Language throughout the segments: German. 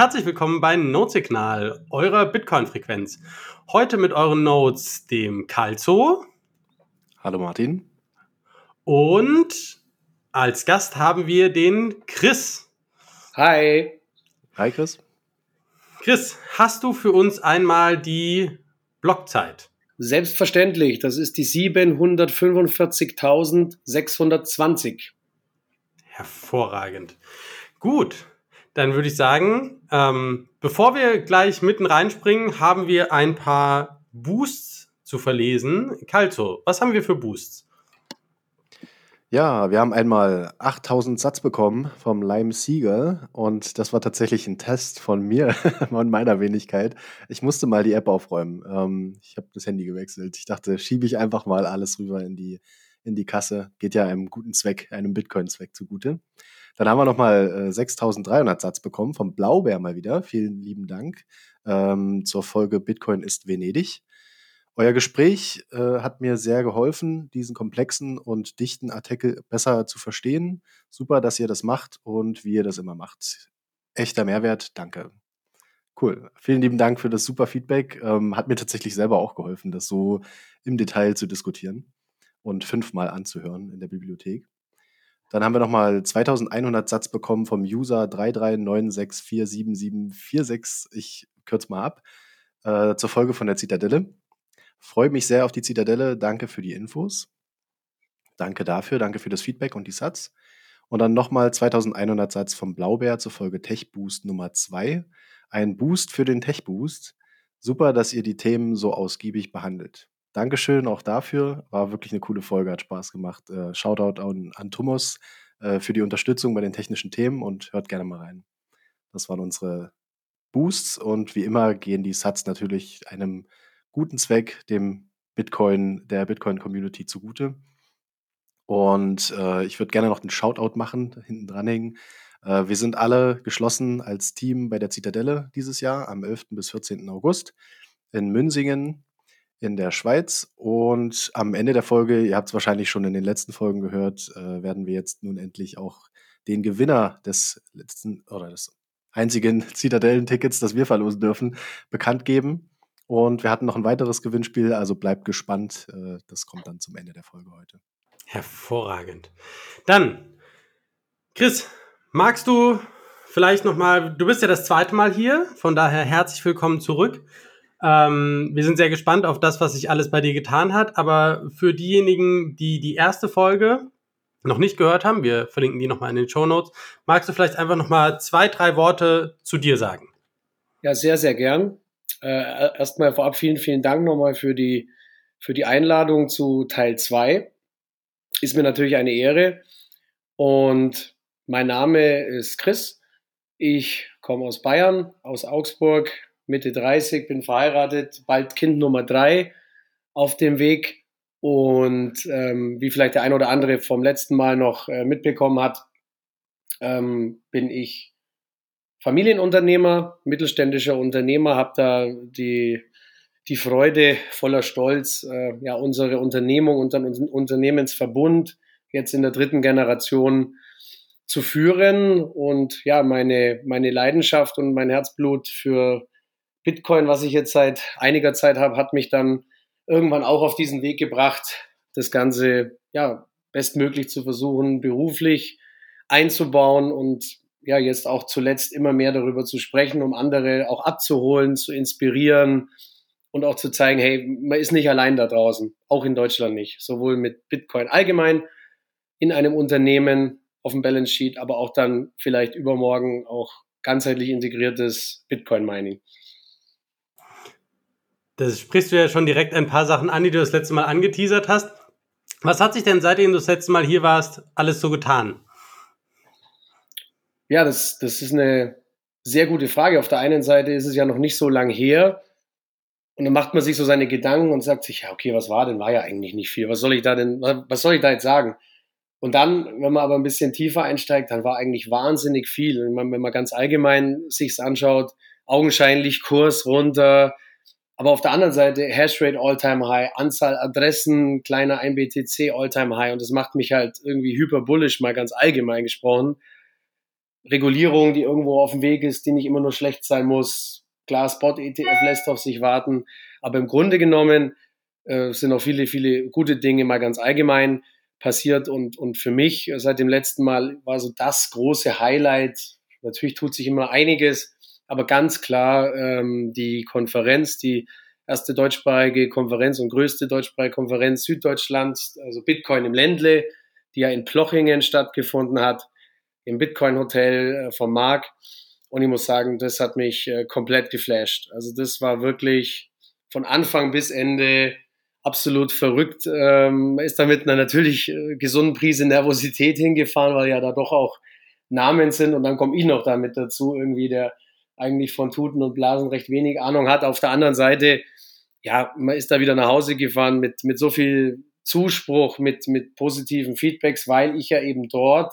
herzlich willkommen bei Notesignal, eurer Bitcoin-Frequenz. Heute mit euren Notes dem Calzo. Hallo Martin. Und als Gast haben wir den Chris. Hi. Hi Chris. Chris, hast du für uns einmal die Blockzeit? Selbstverständlich, das ist die 745.620. Hervorragend. Gut, dann würde ich sagen, ähm, bevor wir gleich mitten reinspringen, haben wir ein paar Boosts zu verlesen. Calzo, was haben wir für Boosts? Ja, wir haben einmal 8000 Satz bekommen vom Lime Seagull und das war tatsächlich ein Test von mir und meiner Wenigkeit. Ich musste mal die App aufräumen. Ähm, ich habe das Handy gewechselt. Ich dachte, schiebe ich einfach mal alles rüber in die, in die Kasse. Geht ja einem guten Zweck, einem Bitcoin-Zweck zugute. Dann haben wir nochmal äh, 6300 Satz bekommen vom Blaubär mal wieder. Vielen lieben Dank ähm, zur Folge Bitcoin ist Venedig. Euer Gespräch äh, hat mir sehr geholfen, diesen komplexen und dichten Artikel besser zu verstehen. Super, dass ihr das macht und wie ihr das immer macht. Echter Mehrwert, danke. Cool. Vielen lieben Dank für das super Feedback. Ähm, hat mir tatsächlich selber auch geholfen, das so im Detail zu diskutieren und fünfmal anzuhören in der Bibliothek. Dann haben wir nochmal 2100 Satz bekommen vom User 339647746. Ich kürze mal ab. Äh, zur Folge von der Zitadelle. Freue mich sehr auf die Zitadelle. Danke für die Infos. Danke dafür. Danke für das Feedback und die Satz. Und dann nochmal 2100 Satz vom Blaubär zur Folge Tech Boost Nummer 2. Ein Boost für den Tech Boost. Super, dass ihr die Themen so ausgiebig behandelt. Dankeschön auch dafür. War wirklich eine coole Folge, hat Spaß gemacht. Äh, Shoutout an, an Thomas äh, für die Unterstützung bei den technischen Themen und hört gerne mal rein. Das waren unsere Boosts und wie immer gehen die Sats natürlich einem guten Zweck, dem Bitcoin, der Bitcoin-Community zugute. Und äh, ich würde gerne noch den Shoutout machen, hinten dranhängen. Äh, wir sind alle geschlossen als Team bei der Zitadelle dieses Jahr am 11. bis 14. August in Münsingen in der Schweiz. Und am Ende der Folge, ihr habt es wahrscheinlich schon in den letzten Folgen gehört, äh, werden wir jetzt nun endlich auch den Gewinner des letzten oder des einzigen Zitadellen-Tickets, das wir verlosen dürfen, bekannt geben. Und wir hatten noch ein weiteres Gewinnspiel, also bleibt gespannt. Äh, das kommt dann zum Ende der Folge heute. Hervorragend. Dann, Chris, magst du vielleicht nochmal, du bist ja das zweite Mal hier, von daher herzlich willkommen zurück. Ähm, wir sind sehr gespannt auf das, was sich alles bei dir getan hat, aber für diejenigen, die die erste Folge noch nicht gehört haben, wir verlinken die nochmal in den Show Notes, magst du vielleicht einfach nochmal zwei, drei Worte zu dir sagen? Ja, sehr, sehr gern. Äh, erstmal vorab vielen, vielen Dank nochmal für die, für die Einladung zu Teil 2. Ist mir natürlich eine Ehre. Und mein Name ist Chris. Ich komme aus Bayern, aus Augsburg, Mitte 30, bin verheiratet, bald Kind Nummer 3 auf dem Weg. Und ähm, wie vielleicht der ein oder andere vom letzten Mal noch äh, mitbekommen hat, ähm, bin ich Familienunternehmer, mittelständischer Unternehmer, habe da die, die Freude voller Stolz, äh, ja, unsere Unternehmung und dann unseren Unternehmensverbund jetzt in der dritten Generation zu führen und ja, meine, meine Leidenschaft und mein Herzblut für Bitcoin, was ich jetzt seit einiger Zeit habe, hat mich dann irgendwann auch auf diesen Weg gebracht, das Ganze ja bestmöglich zu versuchen, beruflich einzubauen und ja jetzt auch zuletzt immer mehr darüber zu sprechen, um andere auch abzuholen, zu inspirieren und auch zu zeigen, hey, man ist nicht allein da draußen, auch in Deutschland nicht, sowohl mit Bitcoin allgemein in einem Unternehmen auf dem Balance Sheet, aber auch dann vielleicht übermorgen auch ganzheitlich integriertes Bitcoin Mining. Das sprichst du ja schon direkt ein paar Sachen an, die du das letzte Mal angeteasert hast. Was hat sich denn seitdem du das letzte Mal hier warst, alles so getan? Ja, das, das ist eine sehr gute Frage. Auf der einen Seite ist es ja noch nicht so lang her. Und dann macht man sich so seine Gedanken und sagt sich, ja, okay, was war denn? War ja eigentlich nicht viel. Was soll ich da denn, was soll ich da jetzt sagen? Und dann, wenn man aber ein bisschen tiefer einsteigt, dann war eigentlich wahnsinnig viel. Wenn man, wenn man ganz allgemein sich's anschaut, augenscheinlich Kurs runter, aber auf der anderen Seite Hashrate All-Time High, Anzahl Adressen, kleiner 1 BTC All-Time High und das macht mich halt irgendwie hyper bullish, mal ganz allgemein gesprochen. Regulierung, die irgendwo auf dem Weg ist, die nicht immer nur schlecht sein muss. Klar, Spot-ETF lässt auf sich warten. Aber im Grunde genommen äh, sind auch viele, viele gute Dinge mal ganz allgemein passiert. Und, und für mich seit dem letzten Mal war so das große Highlight. Natürlich tut sich immer einiges, aber ganz klar ähm, die Konferenz, die erste deutschsprachige Konferenz und größte deutschsprachige Konferenz Süddeutschlands, also Bitcoin im Ländle, die ja in Plochingen stattgefunden hat, im Bitcoin Hotel äh, vom Mark. Und ich muss sagen, das hat mich äh, komplett geflasht. Also das war wirklich von Anfang bis Ende absolut verrückt. Ähm, ist da mit einer natürlich äh, gesunden Prise Nervosität hingefahren, weil ja da doch auch Namen sind. Und dann komme ich noch damit dazu, irgendwie der eigentlich von Tuten und Blasen recht wenig Ahnung hat. Auf der anderen Seite, ja, man ist da wieder nach Hause gefahren mit, mit so viel Zuspruch, mit, mit positiven Feedbacks, weil ich ja eben dort,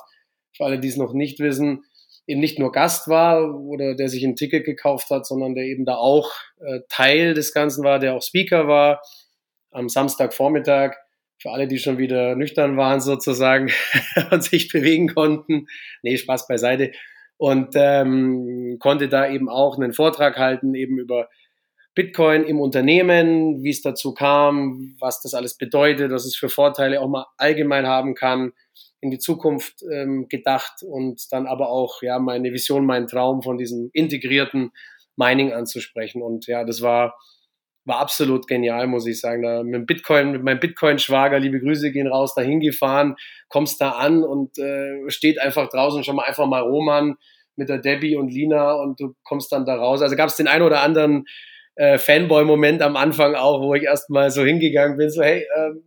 für alle, die es noch nicht wissen, eben nicht nur Gast war oder der sich ein Ticket gekauft hat, sondern der eben da auch äh, Teil des Ganzen war, der auch Speaker war am Samstagvormittag. Für alle, die schon wieder nüchtern waren sozusagen und sich bewegen konnten. Nee, Spaß beiseite. Und ähm, konnte da eben auch einen Vortrag halten, eben über Bitcoin im Unternehmen, wie es dazu kam, was das alles bedeutet, was es für Vorteile auch mal allgemein haben kann, in die Zukunft ähm, gedacht und dann aber auch ja meine Vision, meinen Traum von diesem integrierten Mining anzusprechen. Und ja, das war war absolut genial, muss ich sagen. Da mit Bitcoin, mit meinem Bitcoin-Schwager, liebe Grüße gehen raus, da hingefahren, kommst da an und äh, steht einfach draußen schon mal einfach mal Roman mit der Debbie und Lina und du kommst dann da raus. Also gab es den ein oder anderen äh, Fanboy-Moment am Anfang auch, wo ich erstmal so hingegangen bin, so hey, ähm,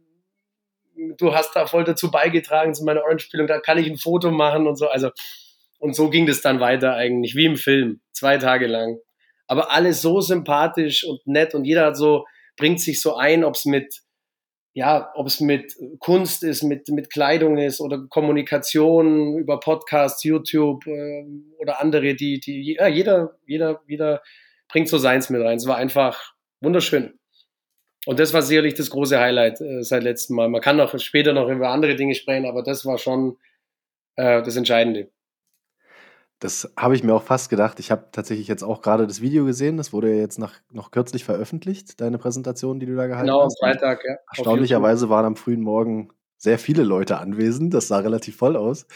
du hast da voll dazu beigetragen zu meiner Orange-Spielung, da kann ich ein Foto machen und so. Also und so ging das dann weiter eigentlich, wie im Film, zwei Tage lang aber alles so sympathisch und nett und jeder hat so, bringt sich so ein, ob es mit, ja, ob es mit Kunst ist, mit, mit Kleidung ist oder Kommunikation über Podcasts, YouTube äh, oder andere, die, die, ja, jeder, jeder, jeder bringt so seins mit rein. Es war einfach wunderschön. Und das war sicherlich das große Highlight äh, seit letztem Mal. Man kann noch später noch über andere Dinge sprechen, aber das war schon äh, das Entscheidende. Das habe ich mir auch fast gedacht. Ich habe tatsächlich jetzt auch gerade das Video gesehen. Das wurde ja jetzt nach, noch kürzlich veröffentlicht, deine Präsentation, die du da gehalten genau, hast. Genau, am Freitag, ja. Erstaunlicherweise waren am frühen Morgen sehr viele Leute anwesend. Das sah relativ voll aus.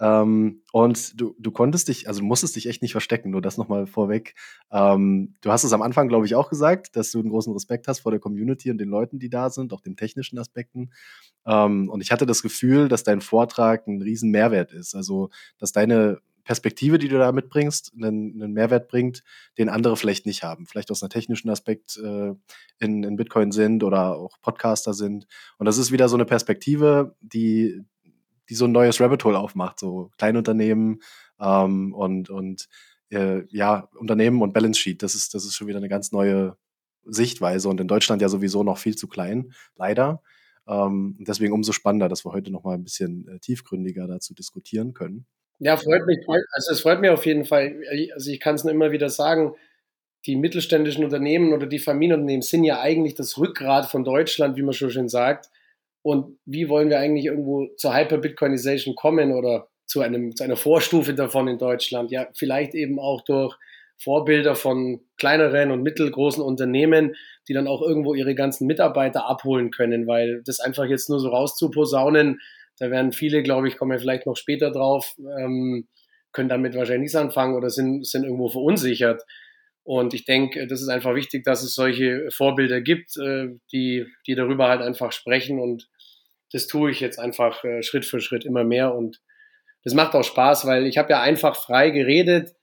Ähm, und du, du konntest dich, also du musstest dich echt nicht verstecken, nur das nochmal vorweg. Ähm, du hast es am Anfang, glaube ich, auch gesagt, dass du einen großen Respekt hast vor der Community und den Leuten, die da sind, auch den technischen Aspekten. Ähm, und ich hatte das Gefühl, dass dein Vortrag ein riesen Mehrwert ist. Also, dass deine Perspektive, die du da mitbringst, einen, einen Mehrwert bringt, den andere vielleicht nicht haben. Vielleicht aus einem technischen Aspekt äh, in, in Bitcoin sind oder auch Podcaster sind. Und das ist wieder so eine Perspektive, die, die so ein neues Rabbit Hole aufmacht. So Kleinunternehmen ähm, und, und äh, ja, Unternehmen und Balance Sheet. Das ist, das ist schon wieder eine ganz neue Sichtweise und in Deutschland ja sowieso noch viel zu klein, leider. Ähm, deswegen umso spannender, dass wir heute noch mal ein bisschen äh, tiefgründiger dazu diskutieren können. Ja, freut mich. Also es freut mich auf jeden Fall. Also ich kann es nur immer wieder sagen, die mittelständischen Unternehmen oder die Familienunternehmen sind ja eigentlich das Rückgrat von Deutschland, wie man schon schön sagt. Und wie wollen wir eigentlich irgendwo zur Hyper-Bitcoinization kommen oder zu, einem, zu einer Vorstufe davon in Deutschland? Ja, vielleicht eben auch durch Vorbilder von kleineren und mittelgroßen Unternehmen, die dann auch irgendwo ihre ganzen Mitarbeiter abholen können, weil das einfach jetzt nur so rauszuposaunen, da werden viele, glaube ich, kommen wir vielleicht noch später drauf, ähm, können damit wahrscheinlich nichts anfangen oder sind, sind irgendwo verunsichert. Und ich denke, das ist einfach wichtig, dass es solche Vorbilder gibt, äh, die, die darüber halt einfach sprechen. Und das tue ich jetzt einfach äh, Schritt für Schritt immer mehr. Und das macht auch Spaß, weil ich habe ja einfach frei geredet,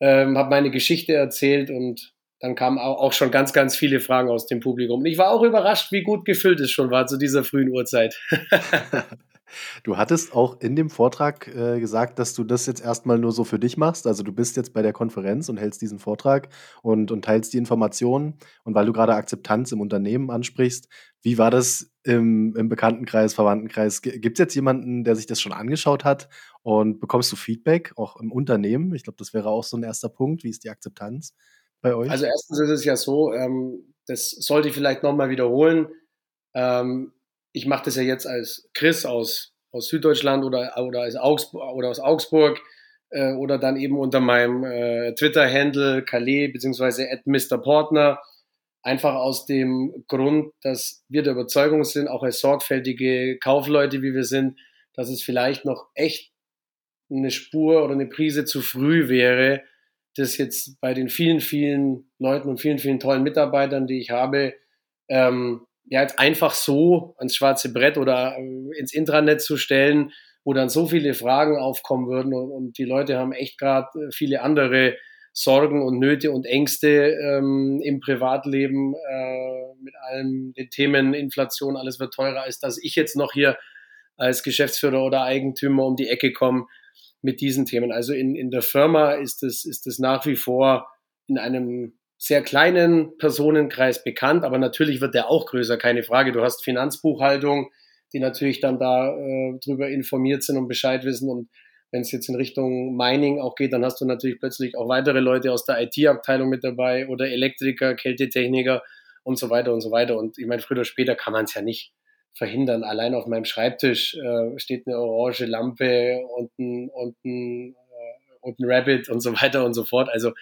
ähm, habe meine Geschichte erzählt und dann kamen auch schon ganz, ganz viele Fragen aus dem Publikum. Und ich war auch überrascht, wie gut gefüllt es schon war zu dieser frühen Uhrzeit. Du hattest auch in dem Vortrag äh, gesagt, dass du das jetzt erstmal nur so für dich machst. Also du bist jetzt bei der Konferenz und hältst diesen Vortrag und, und teilst die Informationen. Und weil du gerade Akzeptanz im Unternehmen ansprichst, wie war das im, im Bekanntenkreis, Verwandtenkreis? Gibt es jetzt jemanden, der sich das schon angeschaut hat und bekommst du Feedback auch im Unternehmen? Ich glaube, das wäre auch so ein erster Punkt. Wie ist die Akzeptanz bei euch? Also erstens ist es ja so, ähm, das sollte ich vielleicht nochmal wiederholen. Ähm, ich mache das ja jetzt als Chris aus, aus Süddeutschland oder, oder, als Augsburg, oder aus Augsburg. äh, oder dann eben unter meinem äh, Twitter-Handle Calais beziehungsweise at Mr. Portner. Einfach aus dem Grund, dass wir der Überzeugung sind, auch als sorgfältige Kaufleute, wie wir sind, dass es vielleicht noch echt eine Spur oder eine Prise zu früh wäre, das jetzt bei den vielen, vielen Leuten und vielen, vielen tollen Mitarbeitern, die ich habe, ähm, ja, jetzt einfach so ans schwarze Brett oder äh, ins Intranet zu stellen, wo dann so viele Fragen aufkommen würden und, und die Leute haben echt gerade äh, viele andere Sorgen und Nöte und Ängste ähm, im Privatleben äh, mit allen den Themen Inflation, alles wird teurer, als dass ich jetzt noch hier als Geschäftsführer oder Eigentümer um die Ecke komme mit diesen Themen. Also in, in der Firma ist es, ist es nach wie vor in einem sehr kleinen Personenkreis bekannt, aber natürlich wird der auch größer, keine Frage. Du hast Finanzbuchhaltung, die natürlich dann da äh, drüber informiert sind und Bescheid wissen. Und wenn es jetzt in Richtung Mining auch geht, dann hast du natürlich plötzlich auch weitere Leute aus der IT-Abteilung mit dabei oder Elektriker, Kältetechniker und so weiter und so weiter. Und ich meine, früher oder später kann man es ja nicht verhindern. Allein auf meinem Schreibtisch äh, steht eine orange Lampe und ein, und, ein, äh, und ein Rabbit und so weiter und so fort. Also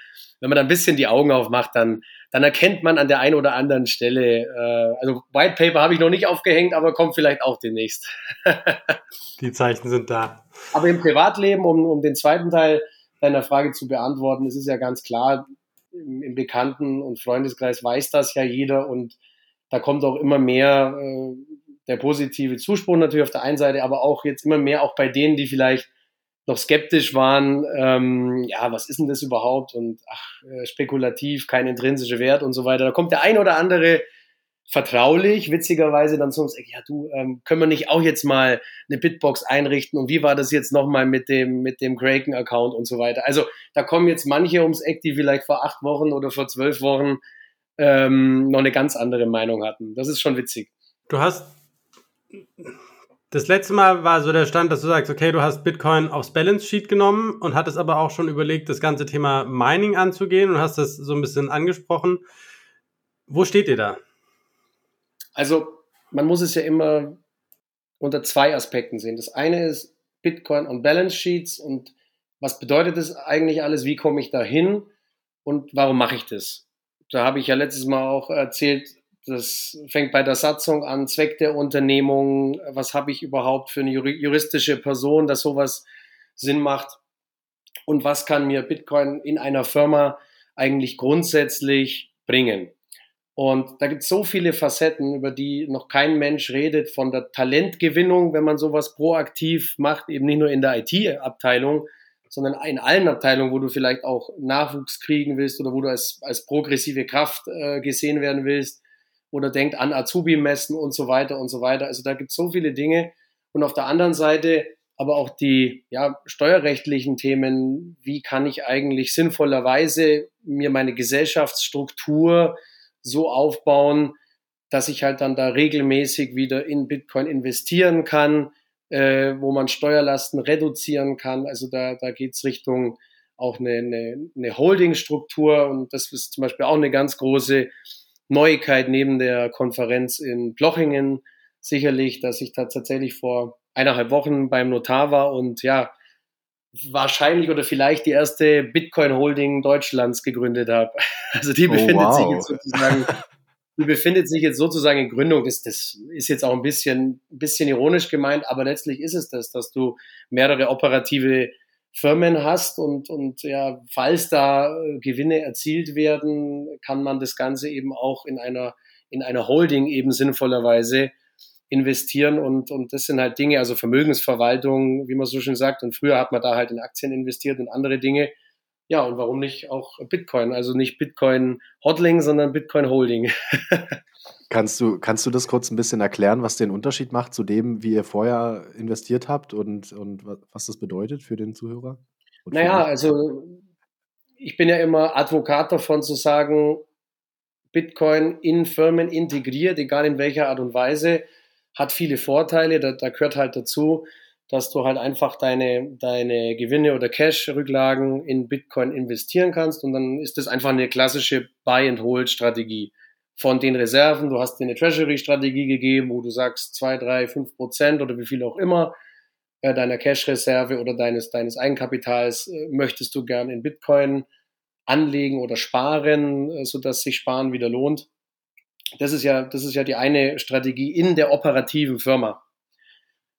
wenn man da ein bisschen die Augen aufmacht, dann, dann erkennt man an der einen oder anderen Stelle, äh, also White Paper habe ich noch nicht aufgehängt, aber kommt vielleicht auch demnächst. die Zeichen sind da. Aber im Privatleben, um, um den zweiten Teil deiner Frage zu beantworten, es ist ja ganz klar, im, im Bekannten- und Freundeskreis weiß das ja jeder und da kommt auch immer mehr äh, der positive Zuspruch natürlich auf der einen Seite, aber auch jetzt immer mehr auch bei denen, die vielleicht noch skeptisch waren, ähm, ja, was ist denn das überhaupt und ach, äh, spekulativ, kein intrinsischer Wert und so weiter. Da kommt der ein oder andere vertraulich, witzigerweise dann zu uns, ja du, ähm, können wir nicht auch jetzt mal eine Bitbox einrichten und wie war das jetzt nochmal mit dem, mit dem Kraken-Account und so weiter. Also da kommen jetzt manche ums Eck, die vielleicht vor acht Wochen oder vor zwölf Wochen ähm, noch eine ganz andere Meinung hatten. Das ist schon witzig. Du hast das letzte Mal war so der Stand, dass du sagst, okay, du hast Bitcoin aufs Balance Sheet genommen und hattest aber auch schon überlegt, das ganze Thema Mining anzugehen und hast das so ein bisschen angesprochen. Wo steht ihr da? Also, man muss es ja immer unter zwei Aspekten sehen. Das eine ist Bitcoin und Balance Sheets und was bedeutet das eigentlich alles? Wie komme ich da hin und warum mache ich das? Da habe ich ja letztes Mal auch erzählt, das fängt bei der Satzung an, Zweck der Unternehmung, was habe ich überhaupt für eine juristische Person, dass sowas Sinn macht und was kann mir Bitcoin in einer Firma eigentlich grundsätzlich bringen. Und da gibt es so viele Facetten, über die noch kein Mensch redet, von der Talentgewinnung, wenn man sowas proaktiv macht, eben nicht nur in der IT-Abteilung, sondern in allen Abteilungen, wo du vielleicht auch Nachwuchs kriegen willst oder wo du als, als progressive Kraft äh, gesehen werden willst, oder denkt an Azubi-Messen und so weiter und so weiter. Also da gibt es so viele Dinge. Und auf der anderen Seite aber auch die ja, steuerrechtlichen Themen. Wie kann ich eigentlich sinnvollerweise mir meine Gesellschaftsstruktur so aufbauen, dass ich halt dann da regelmäßig wieder in Bitcoin investieren kann, äh, wo man Steuerlasten reduzieren kann. Also da, da geht's Richtung auch eine, eine, eine Holdingstruktur und das ist zum Beispiel auch eine ganz große Neuigkeit neben der Konferenz in Plochingen sicherlich, dass ich da tatsächlich vor eineinhalb Wochen beim Notar war und ja, wahrscheinlich oder vielleicht die erste Bitcoin-Holding Deutschlands gegründet habe. Also die oh, befindet wow. sich jetzt sozusagen, die befindet sich jetzt sozusagen in Gründung. Das, das ist jetzt auch ein bisschen, ein bisschen ironisch gemeint, aber letztlich ist es das, dass du mehrere operative Firmen hast und, und ja, falls da äh, Gewinne erzielt werden, kann man das Ganze eben auch in einer, in einer Holding eben sinnvollerweise investieren und, und das sind halt Dinge, also Vermögensverwaltung, wie man so schön sagt, und früher hat man da halt in Aktien investiert und andere Dinge. Ja, und warum nicht auch Bitcoin? Also nicht Bitcoin Hodling, sondern Bitcoin Holding. Kannst du, kannst du das kurz ein bisschen erklären, was den Unterschied macht zu dem, wie ihr vorher investiert habt und, und was das bedeutet für den Zuhörer? Naja, also ich bin ja immer Advokat davon zu sagen, Bitcoin in Firmen integriert, egal in welcher Art und Weise, hat viele Vorteile. Da, da gehört halt dazu, dass du halt einfach deine, deine Gewinne oder Cash-Rücklagen in Bitcoin investieren kannst und dann ist das einfach eine klassische Buy-and-Hold-Strategie von den Reserven. Du hast dir eine Treasury-Strategie gegeben, wo du sagst, zwei, drei, fünf Prozent oder wie viel auch immer äh, deiner Cash-Reserve oder deines, deines Eigenkapitals äh, möchtest du gern in Bitcoin anlegen oder sparen, äh, sodass sich Sparen wieder lohnt. Das ist ja, das ist ja die eine Strategie in der operativen Firma.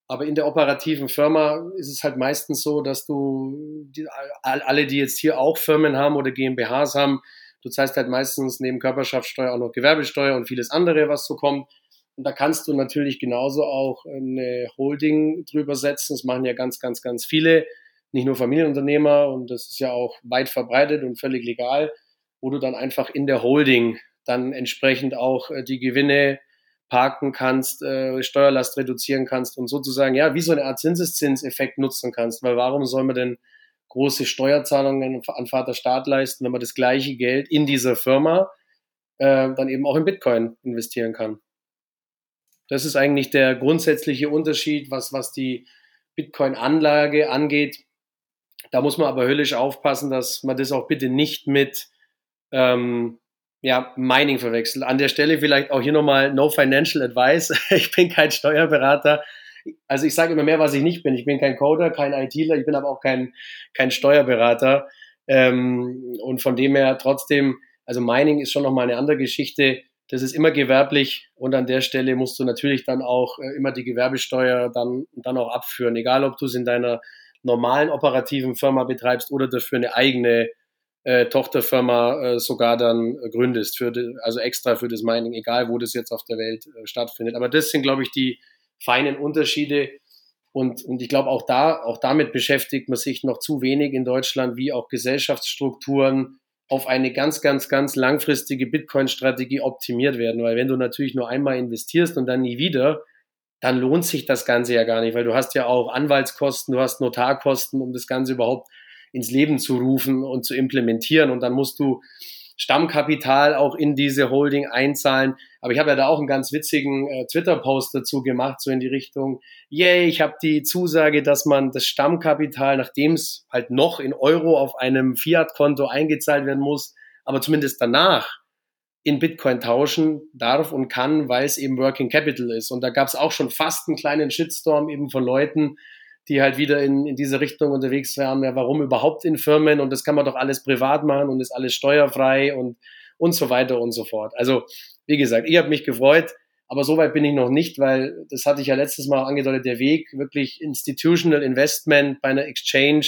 Aber in der operativen Firma ist es halt meistens so, dass du die, alle, die jetzt hier auch Firmen haben oder GmbHs haben, du zahlst halt meistens neben Körperschaftssteuer auch noch Gewerbesteuer und vieles andere, was so kommt. Und da kannst du natürlich genauso auch eine Holding drüber setzen. Das machen ja ganz, ganz, ganz viele, nicht nur Familienunternehmer und das ist ja auch weit verbreitet und völlig legal, wo du dann einfach in der Holding dann entsprechend auch äh, die Gewinne parken kannst, äh, Steuerlast reduzieren kannst und sozusagen, ja, wie so eine Art Zinseszinseffekt nutzen kannst. Weil warum soll man denn große Steuerzahlungen an Vater Staat leisten, wenn man das gleiche Geld in dieser Firma äh, dann eben auch in Bitcoin investieren kann? Das ist eigentlich der grundsätzliche Unterschied, was, was die Bitcoin-Anlage angeht. Da muss man aber höllisch aufpassen, dass man das auch bitte nicht mit ähm, ja, Mining verwechselt. An der Stelle vielleicht auch hier nochmal No Financial Advice. Ich bin kein Steuerberater. Also ich sage immer mehr, was ich nicht bin. Ich bin kein Coder, kein ITler, ich bin aber auch kein, kein Steuerberater. Ähm, und von dem her trotzdem, also Mining ist schon nochmal eine andere Geschichte. Das ist immer gewerblich und an der Stelle musst du natürlich dann auch äh, immer die Gewerbesteuer dann, dann auch abführen, egal ob du es in deiner normalen operativen Firma betreibst oder dafür eine eigene äh, Tochterfirma äh, sogar dann gründest, für die, also extra für das Mining, egal wo das jetzt auf der Welt äh, stattfindet. Aber das sind, glaube ich, die feinen Unterschiede. Und, und ich glaube, auch da, auch damit beschäftigt man sich noch zu wenig in Deutschland, wie auch Gesellschaftsstrukturen auf eine ganz, ganz, ganz langfristige Bitcoin-Strategie optimiert werden. Weil wenn du natürlich nur einmal investierst und dann nie wieder, dann lohnt sich das Ganze ja gar nicht, weil du hast ja auch Anwaltskosten, du hast Notarkosten, um das Ganze überhaupt ins Leben zu rufen und zu implementieren. Und dann musst du Stammkapital auch in diese Holding einzahlen. Aber ich habe ja da auch einen ganz witzigen äh, Twitter-Post dazu gemacht, so in die Richtung, yay, ich habe die Zusage, dass man das Stammkapital, nachdem es halt noch in Euro auf einem Fiat-Konto eingezahlt werden muss, aber zumindest danach in Bitcoin tauschen darf und kann, weil es eben Working Capital ist. Und da gab es auch schon fast einen kleinen Shitstorm eben von Leuten, die halt wieder in, in diese Richtung unterwegs wären. Ja, warum überhaupt in Firmen? Und das kann man doch alles privat machen und ist alles steuerfrei und, und so weiter und so fort. Also, wie gesagt, ich habe mich gefreut, aber so weit bin ich noch nicht, weil das hatte ich ja letztes Mal angedeutet, der Weg, wirklich Institutional Investment bei einer Exchange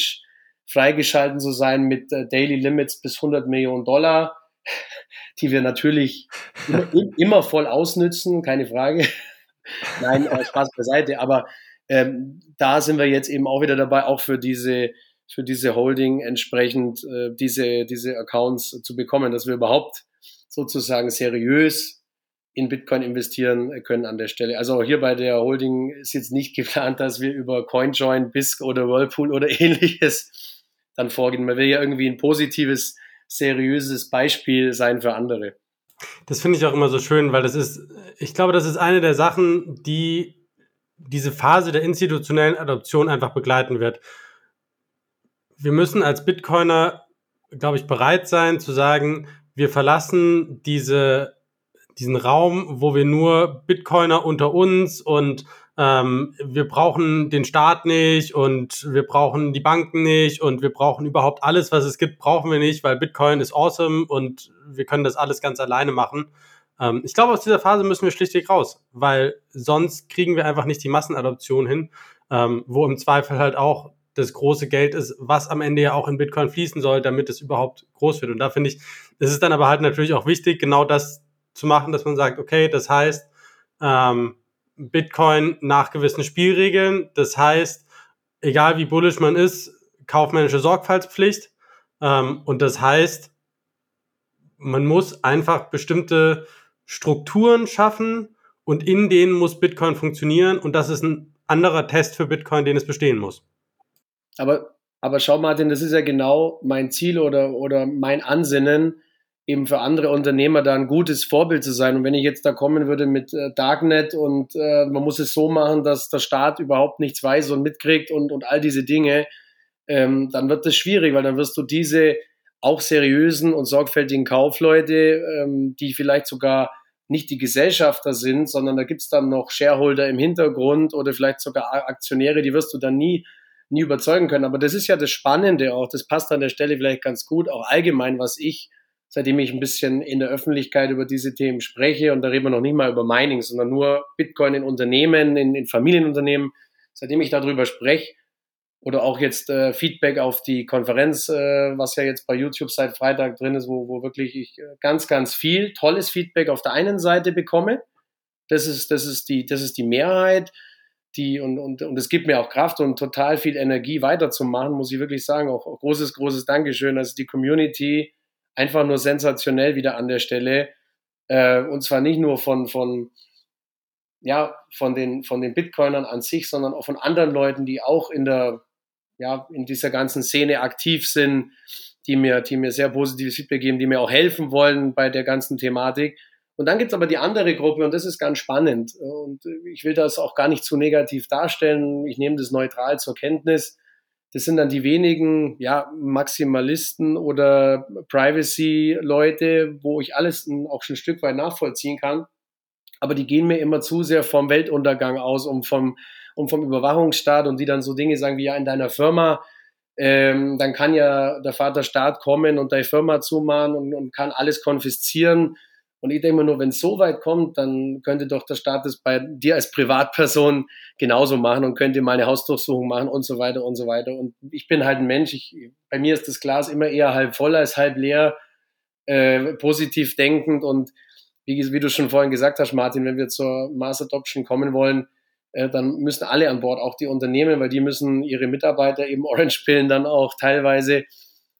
freigeschalten zu sein mit äh, Daily Limits bis 100 Millionen Dollar, die wir natürlich immer, immer voll ausnützen, keine Frage. Nein, äh, Spaß beiseite, aber ähm, da sind wir jetzt eben auch wieder dabei, auch für diese für diese Holding entsprechend äh, diese diese Accounts zu bekommen, dass wir überhaupt sozusagen seriös in Bitcoin investieren können an der Stelle. Also hier bei der Holding ist jetzt nicht geplant, dass wir über CoinJoin, BISC oder Whirlpool oder ähnliches dann vorgehen. Man will ja irgendwie ein positives, seriöses Beispiel sein für andere. Das finde ich auch immer so schön, weil das ist, ich glaube, das ist eine der Sachen, die diese Phase der institutionellen Adoption einfach begleiten wird. Wir müssen als Bitcoiner, glaube ich, bereit sein zu sagen, wir verlassen diese, diesen Raum, wo wir nur Bitcoiner unter uns und ähm, wir brauchen den Staat nicht und wir brauchen die Banken nicht und wir brauchen überhaupt alles, was es gibt, brauchen wir nicht, weil Bitcoin ist awesome und wir können das alles ganz alleine machen. Ähm, ich glaube, aus dieser Phase müssen wir schlichtweg raus, weil sonst kriegen wir einfach nicht die Massenadoption hin, ähm, wo im Zweifel halt auch das große Geld ist, was am Ende ja auch in Bitcoin fließen soll, damit es überhaupt groß wird. Und da finde ich, es ist dann aber halt natürlich auch wichtig, genau das zu machen, dass man sagt, okay, das heißt, ähm, Bitcoin nach gewissen Spielregeln, das heißt, egal wie bullish man ist, kaufmännische Sorgfaltspflicht. Ähm, und das heißt, man muss einfach bestimmte Strukturen schaffen und in denen muss Bitcoin funktionieren und das ist ein anderer Test für Bitcoin, den es bestehen muss. Aber, aber schau Martin, das ist ja genau mein Ziel oder, oder mein Ansinnen, eben für andere Unternehmer da ein gutes Vorbild zu sein. Und wenn ich jetzt da kommen würde mit äh, Darknet und äh, man muss es so machen, dass der Staat überhaupt nichts weiß und mitkriegt und, und all diese Dinge, ähm, dann wird das schwierig, weil dann wirst du diese auch seriösen und sorgfältigen Kaufleute, ähm, die vielleicht sogar nicht die Gesellschafter sind, sondern da gibt's dann noch Shareholder im Hintergrund oder vielleicht sogar Aktionäre, die wirst du dann nie, nie überzeugen können. Aber das ist ja das Spannende auch, das passt an der Stelle vielleicht ganz gut, auch allgemein, was ich, seitdem ich ein bisschen in der Öffentlichkeit über diese Themen spreche, und da reden wir noch nicht mal über Mining, sondern nur Bitcoin in Unternehmen, in, in Familienunternehmen, seitdem ich darüber spreche, oder auch jetzt äh, Feedback auf die Konferenz, äh, was ja jetzt bei YouTube seit Freitag drin ist, wo, wo wirklich ich äh, ganz, ganz viel tolles Feedback auf der einen Seite bekomme. Das ist, das ist die, das ist die Mehrheit. Die, und, und, und es gibt mir auch Kraft und total viel Energie weiterzumachen, muss ich wirklich sagen. Auch, auch großes, großes Dankeschön. Also die Community einfach nur sensationell wieder an der Stelle. Äh, und zwar nicht nur von, von, ja, von den, von den Bitcoinern an sich, sondern auch von anderen Leuten, die auch in der ja, in dieser ganzen Szene aktiv sind, die mir, die mir sehr positives Feedback geben, die mir auch helfen wollen bei der ganzen Thematik. Und dann gibt's aber die andere Gruppe und das ist ganz spannend. Und ich will das auch gar nicht zu negativ darstellen. Ich nehme das neutral zur Kenntnis. Das sind dann die wenigen ja, Maximalisten oder Privacy-Leute, wo ich alles auch schon ein Stück weit nachvollziehen kann. Aber die gehen mir immer zu sehr vom Weltuntergang aus, um vom, und vom Überwachungsstaat und die dann so Dinge sagen wie ja in deiner Firma, ähm, dann kann ja der Vater Staat kommen und deine Firma zumachen und, und kann alles konfiszieren. Und ich denke mir nur, wenn es so weit kommt, dann könnte doch der Staat das bei dir als Privatperson genauso machen und könnte mal eine Hausdurchsuchung machen und so weiter und so weiter. Und ich bin halt ein Mensch, ich, bei mir ist das Glas immer eher halb voll als halb leer, äh, positiv denkend und wie, wie du schon vorhin gesagt hast, Martin, wenn wir zur Mass Adoption kommen wollen, dann müssen alle an Bord, auch die Unternehmen, weil die müssen ihre Mitarbeiter eben Orange-Pillen dann auch teilweise,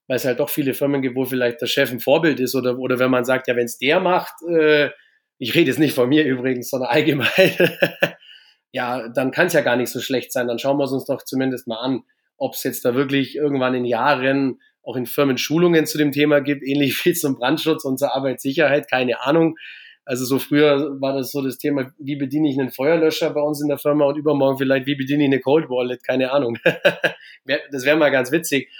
weil es halt doch viele Firmen gibt, wo vielleicht der Chef ein Vorbild ist oder, oder wenn man sagt, ja, wenn es der macht, äh, ich rede jetzt nicht von mir übrigens, sondern allgemein, ja, dann kann es ja gar nicht so schlecht sein. Dann schauen wir es uns doch zumindest mal an, ob es jetzt da wirklich irgendwann in Jahren auch in Firmen Schulungen zu dem Thema gibt, ähnlich wie zum Brandschutz und zur Arbeitssicherheit, keine Ahnung. Also so früher war das so das Thema, wie bediene ich einen Feuerlöscher bei uns in der Firma und übermorgen vielleicht, wie bediene ich eine Cold Wallet, keine Ahnung. das wäre mal ganz witzig.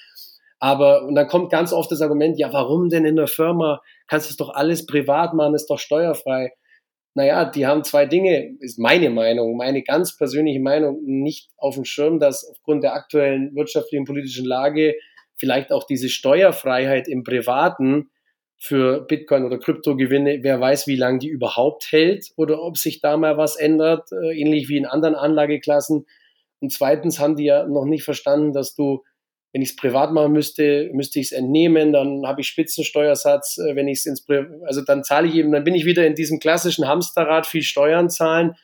Aber, und dann kommt ganz oft das Argument, ja, warum denn in der Firma? Kannst du es doch alles privat machen, ist doch steuerfrei. Naja, die haben zwei Dinge, ist meine Meinung, meine ganz persönliche Meinung, nicht auf dem Schirm, dass aufgrund der aktuellen wirtschaftlichen politischen Lage vielleicht auch diese Steuerfreiheit im Privaten für Bitcoin oder Kryptogewinne, wer weiß, wie lange die überhaupt hält oder ob sich da mal was ändert, äh, ähnlich wie in anderen Anlageklassen. Und zweitens haben die ja noch nicht verstanden, dass du, wenn ich es privat machen müsste, müsste ich es entnehmen, dann habe ich Spitzensteuersatz, äh, wenn ich es ins, Pri also dann zahle ich eben, dann bin ich wieder in diesem klassischen Hamsterrad, viel Steuern zahlen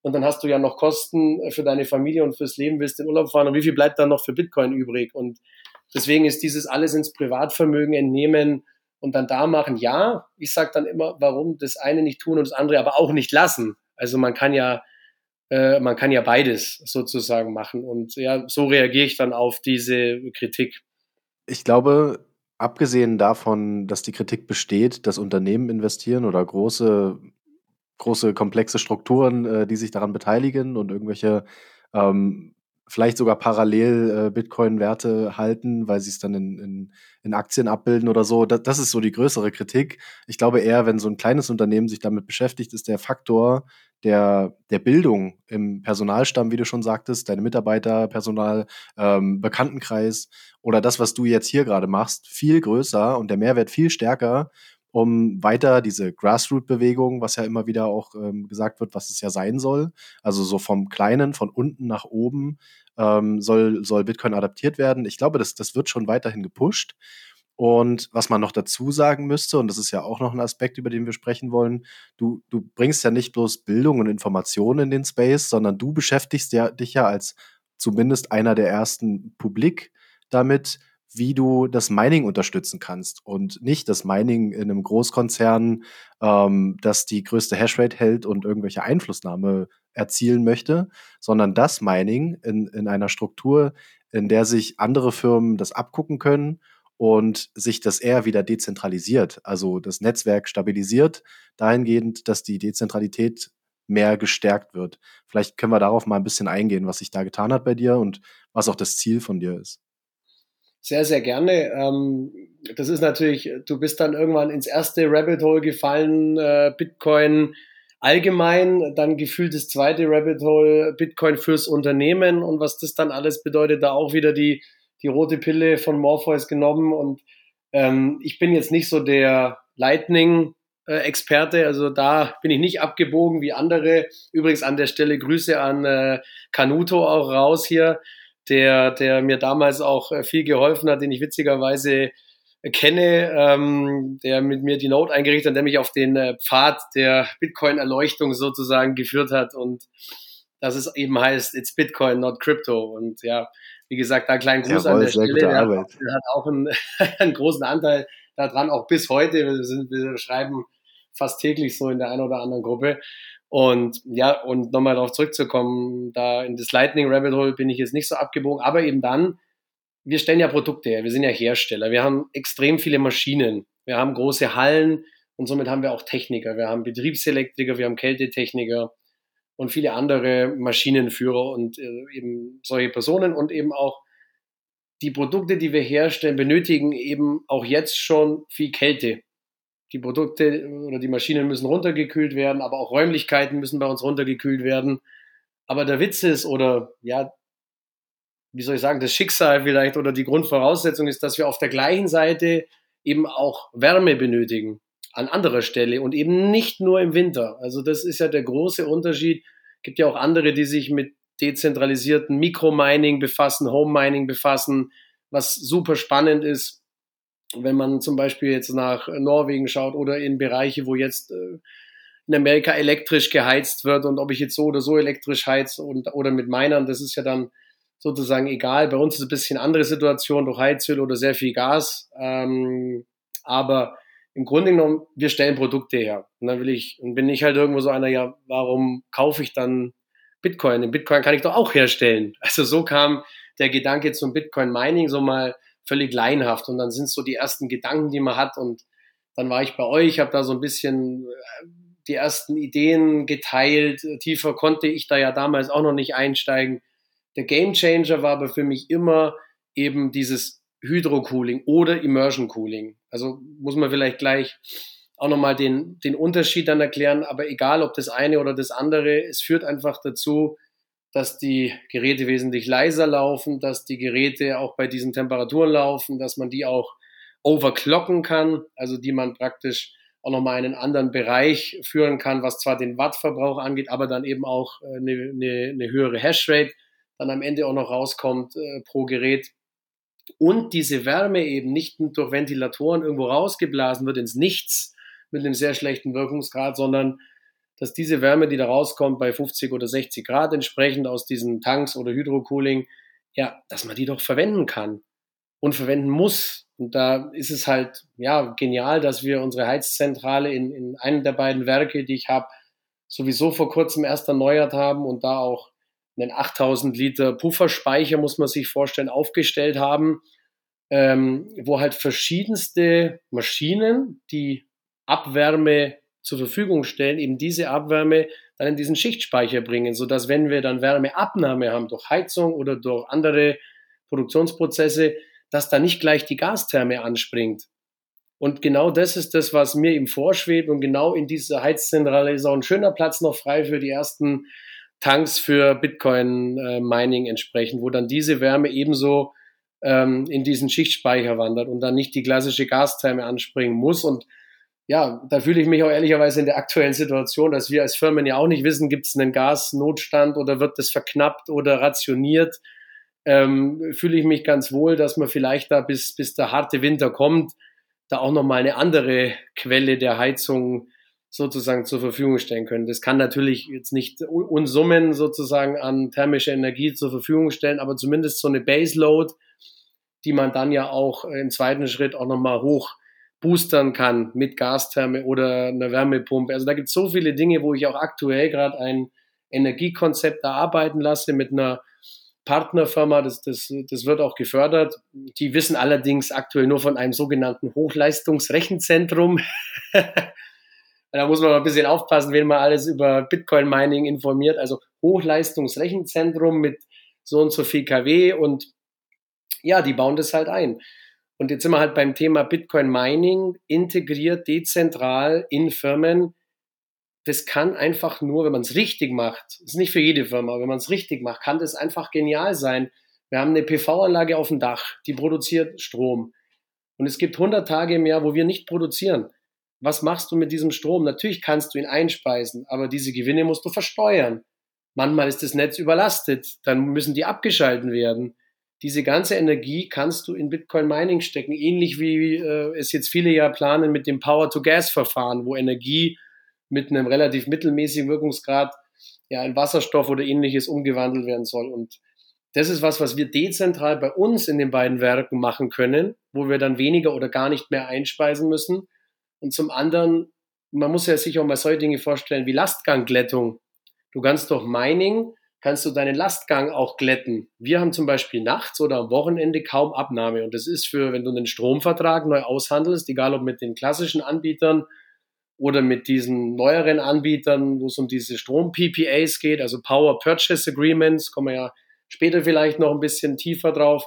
und dann hast du ja noch Kosten für deine Familie und fürs Leben, willst in Urlaub fahren und wie viel bleibt dann noch für Bitcoin übrig? Und deswegen ist dieses alles ins Privatvermögen entnehmen und dann da machen, ja, ich sage dann immer, warum das eine nicht tun und das andere aber auch nicht lassen. Also man kann ja, äh, man kann ja beides sozusagen machen. Und ja, so reagiere ich dann auf diese Kritik. Ich glaube, abgesehen davon, dass die Kritik besteht, dass Unternehmen investieren oder große, große komplexe Strukturen, äh, die sich daran beteiligen und irgendwelche ähm, vielleicht sogar parallel äh, Bitcoin-Werte halten, weil sie es dann in, in, in Aktien abbilden oder so. Das, das ist so die größere Kritik. Ich glaube eher, wenn so ein kleines Unternehmen sich damit beschäftigt, ist der Faktor der, der Bildung im Personalstamm, wie du schon sagtest, deine Mitarbeiter, Personal, ähm, Bekanntenkreis oder das, was du jetzt hier gerade machst, viel größer und der Mehrwert viel stärker, um weiter diese Grassroot-Bewegung, was ja immer wieder auch ähm, gesagt wird, was es ja sein soll, also so vom Kleinen, von unten nach oben, ähm, soll, soll Bitcoin adaptiert werden. Ich glaube, das, das wird schon weiterhin gepusht. Und was man noch dazu sagen müsste, und das ist ja auch noch ein Aspekt, über den wir sprechen wollen, du, du bringst ja nicht bloß Bildung und Informationen in den Space, sondern du beschäftigst ja, dich ja als zumindest einer der ersten Publik damit, wie du das Mining unterstützen kannst und nicht das Mining in einem Großkonzern, ähm, das die größte Hashrate hält und irgendwelche Einflussnahme erzielen möchte, sondern das Mining in, in einer Struktur, in der sich andere Firmen das abgucken können und sich das eher wieder dezentralisiert, also das Netzwerk stabilisiert, dahingehend, dass die Dezentralität mehr gestärkt wird. Vielleicht können wir darauf mal ein bisschen eingehen, was sich da getan hat bei dir und was auch das Ziel von dir ist. Sehr, sehr gerne. Ähm, das ist natürlich, du bist dann irgendwann ins erste Rabbit Hole gefallen, äh, Bitcoin allgemein, dann gefühlt das zweite Rabbit Hole, Bitcoin fürs Unternehmen und was das dann alles bedeutet, da auch wieder die, die rote Pille von Morpheus genommen und ähm, ich bin jetzt nicht so der Lightning äh, Experte, also da bin ich nicht abgebogen wie andere. Übrigens an der Stelle Grüße an äh, Canuto auch raus hier, der, der mir damals auch äh, viel geholfen hat, den ich witzigerweise kenne, ähm, der mit mir die Note eingerichtet hat, der mich auf den äh, Pfad der Bitcoin-Erleuchtung sozusagen geführt hat und dass es eben heißt, it's Bitcoin, not Crypto. Und ja, wie gesagt, da kleinen Gruß Jawohl, an der Stelle. Der, der, hat auch einen, einen großen Anteil daran, auch bis heute. Wir, sind, wir schreiben fast täglich so in der einen oder anderen Gruppe. Und ja, und nochmal darauf zurückzukommen, da in das Lightning Rabbit Hole bin ich jetzt nicht so abgebogen, aber eben dann, wir stellen ja Produkte her, wir sind ja Hersteller, wir haben extrem viele Maschinen, wir haben große Hallen und somit haben wir auch Techniker, wir haben Betriebselektriker, wir haben Kältetechniker und viele andere Maschinenführer und äh, eben solche Personen und eben auch die Produkte, die wir herstellen, benötigen eben auch jetzt schon viel Kälte. Die Produkte oder die Maschinen müssen runtergekühlt werden, aber auch Räumlichkeiten müssen bei uns runtergekühlt werden. Aber der Witz ist, oder ja, wie soll ich sagen, das Schicksal vielleicht oder die Grundvoraussetzung ist, dass wir auf der gleichen Seite eben auch Wärme benötigen an anderer Stelle und eben nicht nur im Winter. Also das ist ja der große Unterschied. Es gibt ja auch andere, die sich mit dezentralisierten Mikromining befassen, Home Mining befassen, was super spannend ist, wenn man zum Beispiel jetzt nach Norwegen schaut oder in Bereiche, wo jetzt äh, in Amerika elektrisch geheizt wird und ob ich jetzt so oder so elektrisch heiz und, oder mit Minern, das ist ja dann sozusagen egal. Bei uns ist es ein bisschen andere Situation durch Heizöl oder sehr viel Gas. Ähm, aber im Grunde genommen, wir stellen Produkte her. Und dann will ich, und bin ich halt irgendwo so einer, ja, warum kaufe ich dann Bitcoin. Den Bitcoin kann ich doch auch herstellen. Also so kam der Gedanke zum Bitcoin Mining so mal völlig laienhaft. Und dann sind so die ersten Gedanken, die man hat. Und dann war ich bei euch, habe da so ein bisschen äh, die ersten Ideen geteilt. Tiefer konnte ich da ja damals auch noch nicht einsteigen. Der Game Changer war aber für mich immer eben dieses Hydro-Cooling oder Immersion Cooling. Also muss man vielleicht gleich auch nochmal den, den Unterschied dann erklären. Aber egal, ob das eine oder das andere, es führt einfach dazu, dass die Geräte wesentlich leiser laufen, dass die Geräte auch bei diesen Temperaturen laufen, dass man die auch overclocken kann, also die man praktisch auch nochmal einen anderen Bereich führen kann, was zwar den Wattverbrauch angeht, aber dann eben auch eine, äh, eine, eine höhere Hashrate dann am Ende auch noch rauskommt äh, pro Gerät. Und diese Wärme eben nicht durch Ventilatoren irgendwo rausgeblasen wird ins Nichts, mit einem sehr schlechten Wirkungsgrad, sondern dass diese Wärme, die da rauskommt bei 50 oder 60 Grad entsprechend aus diesen Tanks oder Hydrocooling, ja, dass man die doch verwenden kann und verwenden muss. Und da ist es halt, ja, genial, dass wir unsere Heizzentrale in, in einem der beiden Werke, die ich habe, sowieso vor kurzem erst erneuert haben und da auch einen 8000 Liter Pufferspeicher, muss man sich vorstellen, aufgestellt haben, ähm, wo halt verschiedenste Maschinen, die Abwärme zur Verfügung stellen, eben diese Abwärme dann in diesen Schichtspeicher bringen, sodass wenn wir dann Wärmeabnahme haben durch Heizung oder durch andere Produktionsprozesse, dass da nicht gleich die Gastherme anspringt. Und genau das ist das, was mir im vorschwebt. Und genau in dieser Heizzentrale ist auch ein schöner Platz noch frei für die ersten Tanks für Bitcoin-Mining äh, entsprechend, wo dann diese Wärme ebenso ähm, in diesen Schichtspeicher wandert und dann nicht die klassische Gastherme anspringen muss. Und ja, da fühle ich mich auch ehrlicherweise in der aktuellen Situation, dass wir als Firmen ja auch nicht wissen, gibt es einen Gasnotstand oder wird das verknappt oder rationiert. Ähm, fühle ich mich ganz wohl, dass man vielleicht da bis, bis der harte Winter kommt, da auch nochmal eine andere Quelle der Heizung sozusagen zur Verfügung stellen können. Das kann natürlich jetzt nicht Unsummen sozusagen an thermischer Energie zur Verfügung stellen, aber zumindest so eine Baseload, die man dann ja auch im zweiten Schritt auch nochmal hoch boostern kann mit Gastherme oder einer Wärmepumpe. Also da gibt es so viele Dinge, wo ich auch aktuell gerade ein Energiekonzept erarbeiten lasse mit einer Partnerfirma, das, das, das wird auch gefördert. Die wissen allerdings aktuell nur von einem sogenannten Hochleistungsrechenzentrum. da muss man mal ein bisschen aufpassen, wenn man alles über Bitcoin-Mining informiert. Also Hochleistungsrechenzentrum mit so und so viel kW und ja, die bauen das halt ein. Und jetzt sind wir halt beim Thema Bitcoin Mining integriert, dezentral in Firmen. Das kann einfach nur, wenn man es richtig macht, ist nicht für jede Firma, wenn man es richtig macht, kann das einfach genial sein. Wir haben eine PV-Anlage auf dem Dach, die produziert Strom. Und es gibt 100 Tage im Jahr, wo wir nicht produzieren. Was machst du mit diesem Strom? Natürlich kannst du ihn einspeisen, aber diese Gewinne musst du versteuern. Manchmal ist das Netz überlastet, dann müssen die abgeschalten werden diese ganze Energie kannst du in Bitcoin Mining stecken, ähnlich wie äh, es jetzt viele ja planen mit dem Power-to-Gas-Verfahren, wo Energie mit einem relativ mittelmäßigen Wirkungsgrad ja in Wasserstoff oder ähnliches umgewandelt werden soll. Und das ist was, was wir dezentral bei uns in den beiden Werken machen können, wo wir dann weniger oder gar nicht mehr einspeisen müssen. Und zum anderen, man muss ja sich auch mal solche Dinge vorstellen wie Lastgangglättung. Du kannst doch Mining kannst du deinen Lastgang auch glätten. Wir haben zum Beispiel nachts oder am Wochenende kaum Abnahme. Und das ist für, wenn du einen Stromvertrag neu aushandelst, egal ob mit den klassischen Anbietern oder mit diesen neueren Anbietern, wo es um diese Strom-PPAs geht, also Power Purchase Agreements, kommen wir ja später vielleicht noch ein bisschen tiefer drauf.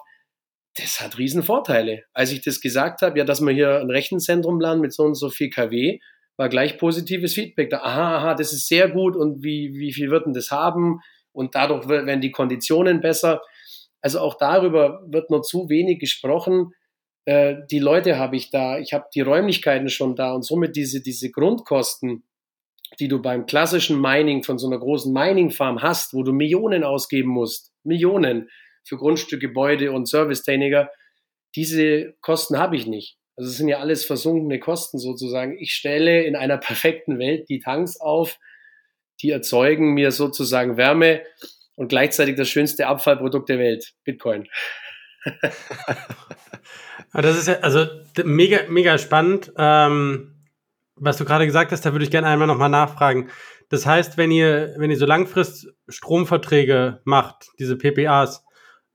Das hat riesen Vorteile. Als ich das gesagt habe, ja, dass wir hier ein Rechenzentrum planen mit so und so viel kW, war gleich positives Feedback da. Aha, aha, das ist sehr gut und wie, wie viel wird denn das haben? Und dadurch werden die Konditionen besser. Also auch darüber wird nur zu wenig gesprochen. Äh, die Leute habe ich da, ich habe die Räumlichkeiten schon da und somit diese, diese Grundkosten, die du beim klassischen Mining von so einer großen Mining-Farm hast, wo du Millionen ausgeben musst, Millionen für Grundstück, Gebäude und Servicetechniker, diese Kosten habe ich nicht. Also es sind ja alles versunkene Kosten sozusagen. Ich stelle in einer perfekten Welt die Tanks auf, die erzeugen mir sozusagen Wärme und gleichzeitig das schönste Abfallprodukt der Welt, Bitcoin. das ist ja also mega, mega spannend. Ähm, was du gerade gesagt hast, da würde ich gerne einmal nochmal nachfragen. Das heißt, wenn ihr, wenn ihr so langfrist Stromverträge macht, diese PPAs,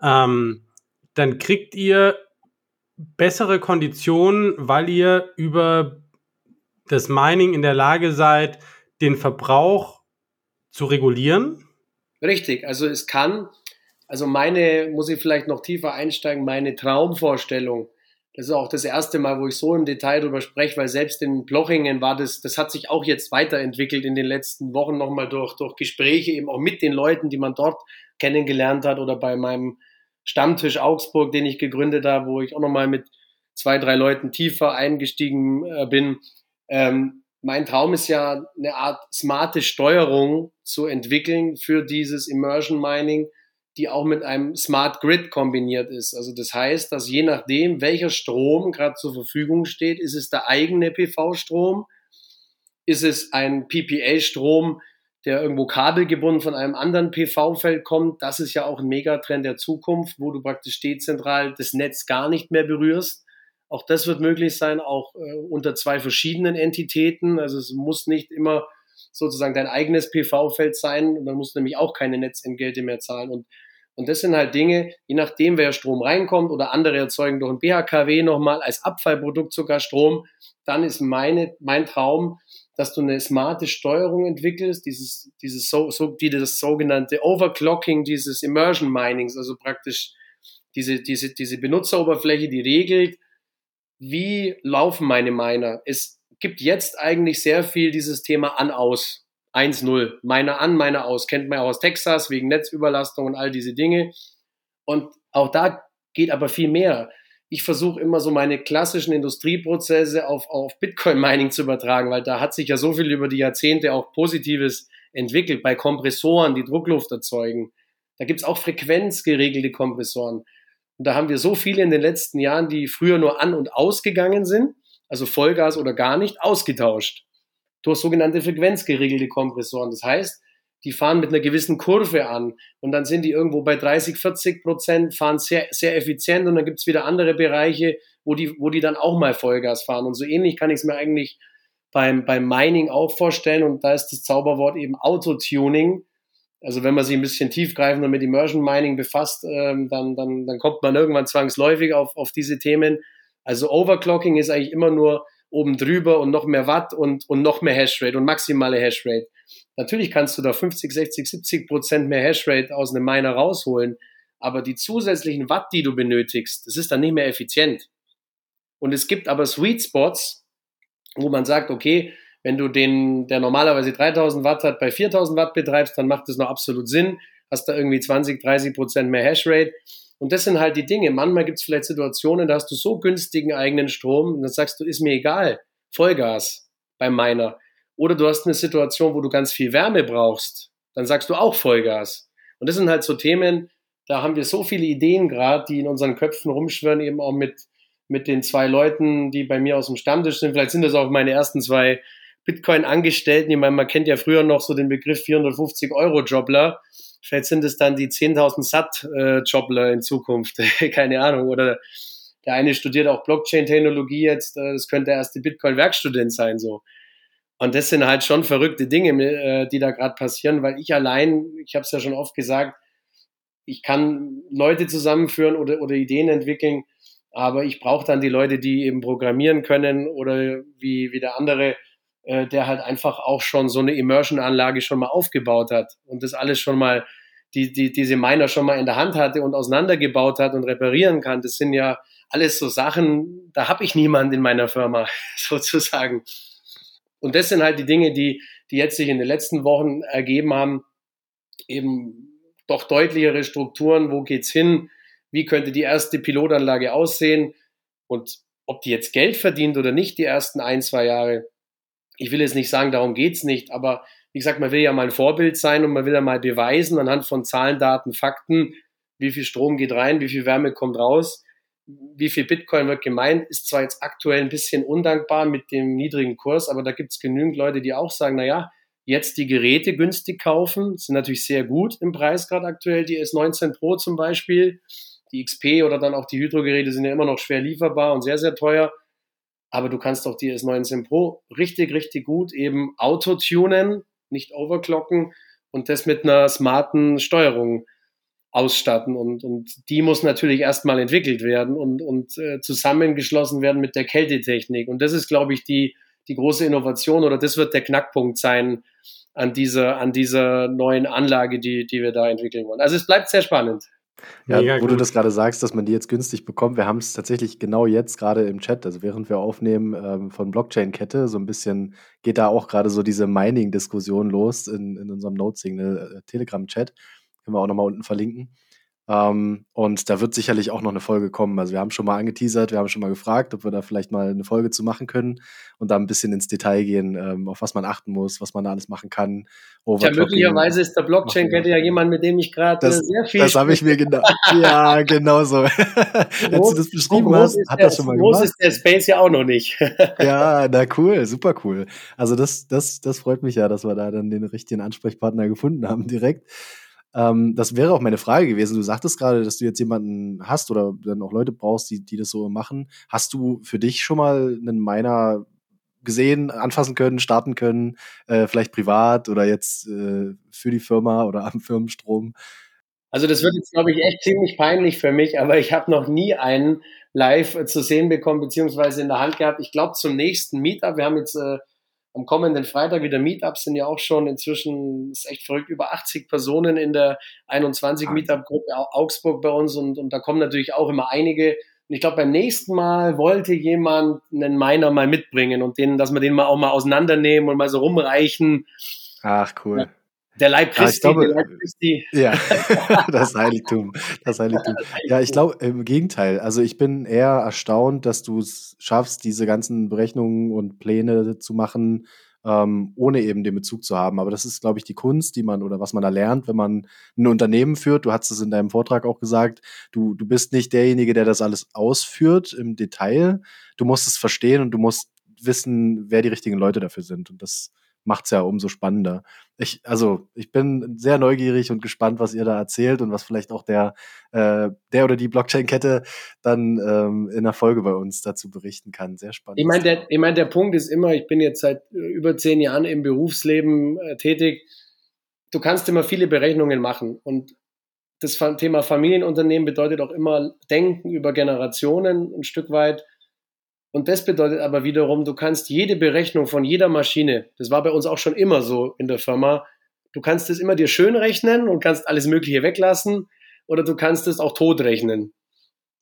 ähm, dann kriegt ihr bessere Konditionen, weil ihr über das Mining in der Lage seid, den Verbrauch zu regulieren? Richtig, also es kann, also meine, muss ich vielleicht noch tiefer einsteigen, meine Traumvorstellung, das ist auch das erste Mal, wo ich so im Detail darüber spreche, weil selbst in Blochingen war das, das hat sich auch jetzt weiterentwickelt in den letzten Wochen nochmal durch, durch Gespräche eben auch mit den Leuten, die man dort kennengelernt hat oder bei meinem Stammtisch Augsburg, den ich gegründet habe, wo ich auch nochmal mit zwei, drei Leuten tiefer eingestiegen äh, bin. Ähm, mein Traum ist ja, eine Art smarte Steuerung zu entwickeln für dieses Immersion Mining, die auch mit einem Smart Grid kombiniert ist. Also das heißt, dass je nachdem, welcher Strom gerade zur Verfügung steht, ist es der eigene PV-Strom, ist es ein PPA-Strom, der irgendwo kabelgebunden von einem anderen PV-Feld kommt. Das ist ja auch ein Megatrend der Zukunft, wo du praktisch dezentral das Netz gar nicht mehr berührst, auch das wird möglich sein, auch äh, unter zwei verschiedenen Entitäten. Also es muss nicht immer sozusagen dein eigenes PV-Feld sein. Und dann musst du nämlich auch keine Netzentgelte mehr zahlen. Und, und das sind halt Dinge, je nachdem, wer Strom reinkommt oder andere erzeugen durch ein BHKW nochmal als Abfallprodukt sogar Strom, dann ist meine, mein Traum, dass du eine smarte Steuerung entwickelst, dieses, dieses, so, so, die, das sogenannte Overclocking dieses Immersion Minings, also praktisch diese, diese, diese Benutzeroberfläche, die regelt, wie laufen meine Miner? Es gibt jetzt eigentlich sehr viel dieses Thema an-aus. 1-0. Miner an, Miner aus. Kennt man auch aus Texas wegen Netzüberlastung und all diese Dinge. Und auch da geht aber viel mehr. Ich versuche immer so meine klassischen Industrieprozesse auf, auf Bitcoin-Mining zu übertragen, weil da hat sich ja so viel über die Jahrzehnte auch Positives entwickelt bei Kompressoren, die Druckluft erzeugen. Da gibt's auch frequenzgeregelte Kompressoren. Und da haben wir so viele in den letzten Jahren, die früher nur an- und ausgegangen sind, also Vollgas oder gar nicht, ausgetauscht. Durch sogenannte frequenzgeregelte Kompressoren. Das heißt, die fahren mit einer gewissen Kurve an und dann sind die irgendwo bei 30, 40 Prozent, fahren sehr, sehr effizient und dann gibt's wieder andere Bereiche, wo die, wo die dann auch mal Vollgas fahren. Und so ähnlich kann ich es mir eigentlich beim, beim Mining auch vorstellen und da ist das Zauberwort eben Autotuning also wenn man sich ein bisschen tiefgreifender mit Immersion Mining befasst, ähm, dann, dann, dann kommt man irgendwann zwangsläufig auf, auf diese Themen. Also Overclocking ist eigentlich immer nur oben drüber und noch mehr Watt und, und noch mehr Hashrate und maximale Hashrate. Natürlich kannst du da 50, 60, 70 Prozent mehr Hashrate aus einem Miner rausholen, aber die zusätzlichen Watt, die du benötigst, das ist dann nicht mehr effizient. Und es gibt aber Sweet Spots, wo man sagt, okay, wenn du den, der normalerweise 3000 Watt hat, bei 4000 Watt betreibst, dann macht das noch absolut Sinn. Hast da irgendwie 20, 30 Prozent mehr Hashrate. Und das sind halt die Dinge. Manchmal gibt es vielleicht Situationen, da hast du so günstigen eigenen Strom und dann sagst du, ist mir egal, Vollgas beim Miner. Oder du hast eine Situation, wo du ganz viel Wärme brauchst, dann sagst du auch Vollgas. Und das sind halt so Themen, da haben wir so viele Ideen gerade, die in unseren Köpfen rumschwirren, eben auch mit, mit den zwei Leuten, die bei mir aus dem Stammtisch sind. Vielleicht sind das auch meine ersten zwei Bitcoin-Angestellten. Ich meine, man kennt ja früher noch so den Begriff 450-Euro-Jobler. Vielleicht sind es dann die 10.000 Sat-Jobler in Zukunft. Keine Ahnung. Oder der eine studiert auch Blockchain-Technologie jetzt. Äh, das könnte der erste Bitcoin-Werkstudent sein, so. Und das sind halt schon verrückte Dinge, äh, die da gerade passieren, weil ich allein, ich habe es ja schon oft gesagt, ich kann Leute zusammenführen oder, oder Ideen entwickeln, aber ich brauche dann die Leute, die eben programmieren können oder wie, wie der andere, äh, der halt einfach auch schon so eine Immersion-Anlage schon mal aufgebaut hat und das alles schon mal, die, die, diese Miner schon mal in der Hand hatte und auseinandergebaut hat und reparieren kann. Das sind ja alles so Sachen, da habe ich niemand in meiner Firma sozusagen. Und das sind halt die Dinge, die, die jetzt sich in den letzten Wochen ergeben haben, eben doch deutlichere Strukturen, wo geht's hin, wie könnte die erste Pilotanlage aussehen und ob die jetzt Geld verdient oder nicht, die ersten ein, zwei Jahre. Ich will jetzt nicht sagen, darum geht's nicht, aber wie gesagt, man will ja mal ein Vorbild sein und man will ja mal beweisen anhand von Zahlen, Daten, Fakten, wie viel Strom geht rein, wie viel Wärme kommt raus wie viel Bitcoin wird gemeint, ist zwar jetzt aktuell ein bisschen undankbar mit dem niedrigen Kurs, aber da gibt es genügend Leute, die auch sagen, naja, jetzt die Geräte günstig kaufen, sind natürlich sehr gut im Preis gerade aktuell, die S19 Pro zum Beispiel, die XP oder dann auch die Hydro-Geräte sind ja immer noch schwer lieferbar und sehr, sehr teuer, aber du kannst auch die S19 Pro richtig, richtig gut eben auto-tunen, nicht overclocken und das mit einer smarten Steuerung ausstatten. Und, und die muss natürlich erstmal entwickelt werden und, und äh, zusammengeschlossen werden mit der Kältetechnik. Und das ist, glaube ich, die, die große Innovation oder das wird der Knackpunkt sein an dieser, an dieser neuen Anlage, die, die wir da entwickeln wollen. Also es bleibt sehr spannend. Ja, Mega wo gut. du das gerade sagst, dass man die jetzt günstig bekommt. Wir haben es tatsächlich genau jetzt gerade im Chat, also während wir aufnehmen ähm, von Blockchain-Kette, so ein bisschen geht da auch gerade so diese Mining-Diskussion los in, in unserem Node-Signal äh, Telegram-Chat. Können wir auch nochmal unten verlinken. Ähm, und da wird sicherlich auch noch eine Folge kommen. Also wir haben schon mal angeteasert, wir haben schon mal gefragt, ob wir da vielleicht mal eine Folge zu machen können und da ein bisschen ins Detail gehen, ähm, auf was man achten muss, was man da alles machen kann. Ja, möglicherweise ist der Blockchain-Kette ja jemand, mit dem ich gerade sehr viel Das habe ich mir genau. ja, genau so. Als du das beschrieben hast, hat der, das schon mal gemacht. Groß ist der Space ja auch noch nicht. ja, na cool, super cool. Also das, das, das freut mich ja, dass wir da dann den richtigen Ansprechpartner gefunden haben direkt. Ähm, das wäre auch meine Frage gewesen. Du sagtest gerade, dass du jetzt jemanden hast oder dann auch Leute brauchst, die, die das so machen. Hast du für dich schon mal einen Miner gesehen, anfassen können, starten können, äh, vielleicht privat oder jetzt äh, für die Firma oder am Firmenstrom? Also das wird jetzt, glaube ich, echt ziemlich peinlich für mich, aber ich habe noch nie einen live zu sehen bekommen, beziehungsweise in der Hand gehabt. Ich glaube, zum nächsten Meetup, wir haben jetzt äh, am kommenden Freitag wieder Meetups sind ja auch schon inzwischen, ist echt verrückt, über 80 Personen in der 21 Meetup-Gruppe Augsburg bei uns und, und da kommen natürlich auch immer einige. Und ich glaube, beim nächsten Mal wollte jemand einen Miner mal mitbringen und den, dass wir den mal auch mal auseinandernehmen und mal so rumreichen. Ach, cool. Ja. Der Leib Christi, glaube, der Leib Christi. Ja, das Heiligtum. Das Heiligtum. Ja, ich glaube, im Gegenteil. Also ich bin eher erstaunt, dass du es schaffst, diese ganzen Berechnungen und Pläne zu machen, ähm, ohne eben den Bezug zu haben. Aber das ist, glaube ich, die Kunst, die man oder was man da lernt, wenn man ein Unternehmen führt. Du hast es in deinem Vortrag auch gesagt. Du, du bist nicht derjenige, der das alles ausführt im Detail. Du musst es verstehen und du musst wissen, wer die richtigen Leute dafür sind. Und das macht es ja umso spannender. Ich, also, ich bin sehr neugierig und gespannt, was ihr da erzählt und was vielleicht auch der, äh, der oder die Blockchain-Kette dann ähm, in der Folge bei uns dazu berichten kann. Sehr spannend. Ich meine, der, ich mein, der Punkt ist immer, ich bin jetzt seit äh, über zehn Jahren im Berufsleben äh, tätig. Du kannst immer viele Berechnungen machen und das Thema Familienunternehmen bedeutet auch immer Denken über Generationen ein Stück weit und das bedeutet aber wiederum, du kannst jede Berechnung von jeder Maschine, das war bei uns auch schon immer so in der Firma, du kannst es immer dir schön rechnen und kannst alles Mögliche weglassen oder du kannst es auch tot rechnen.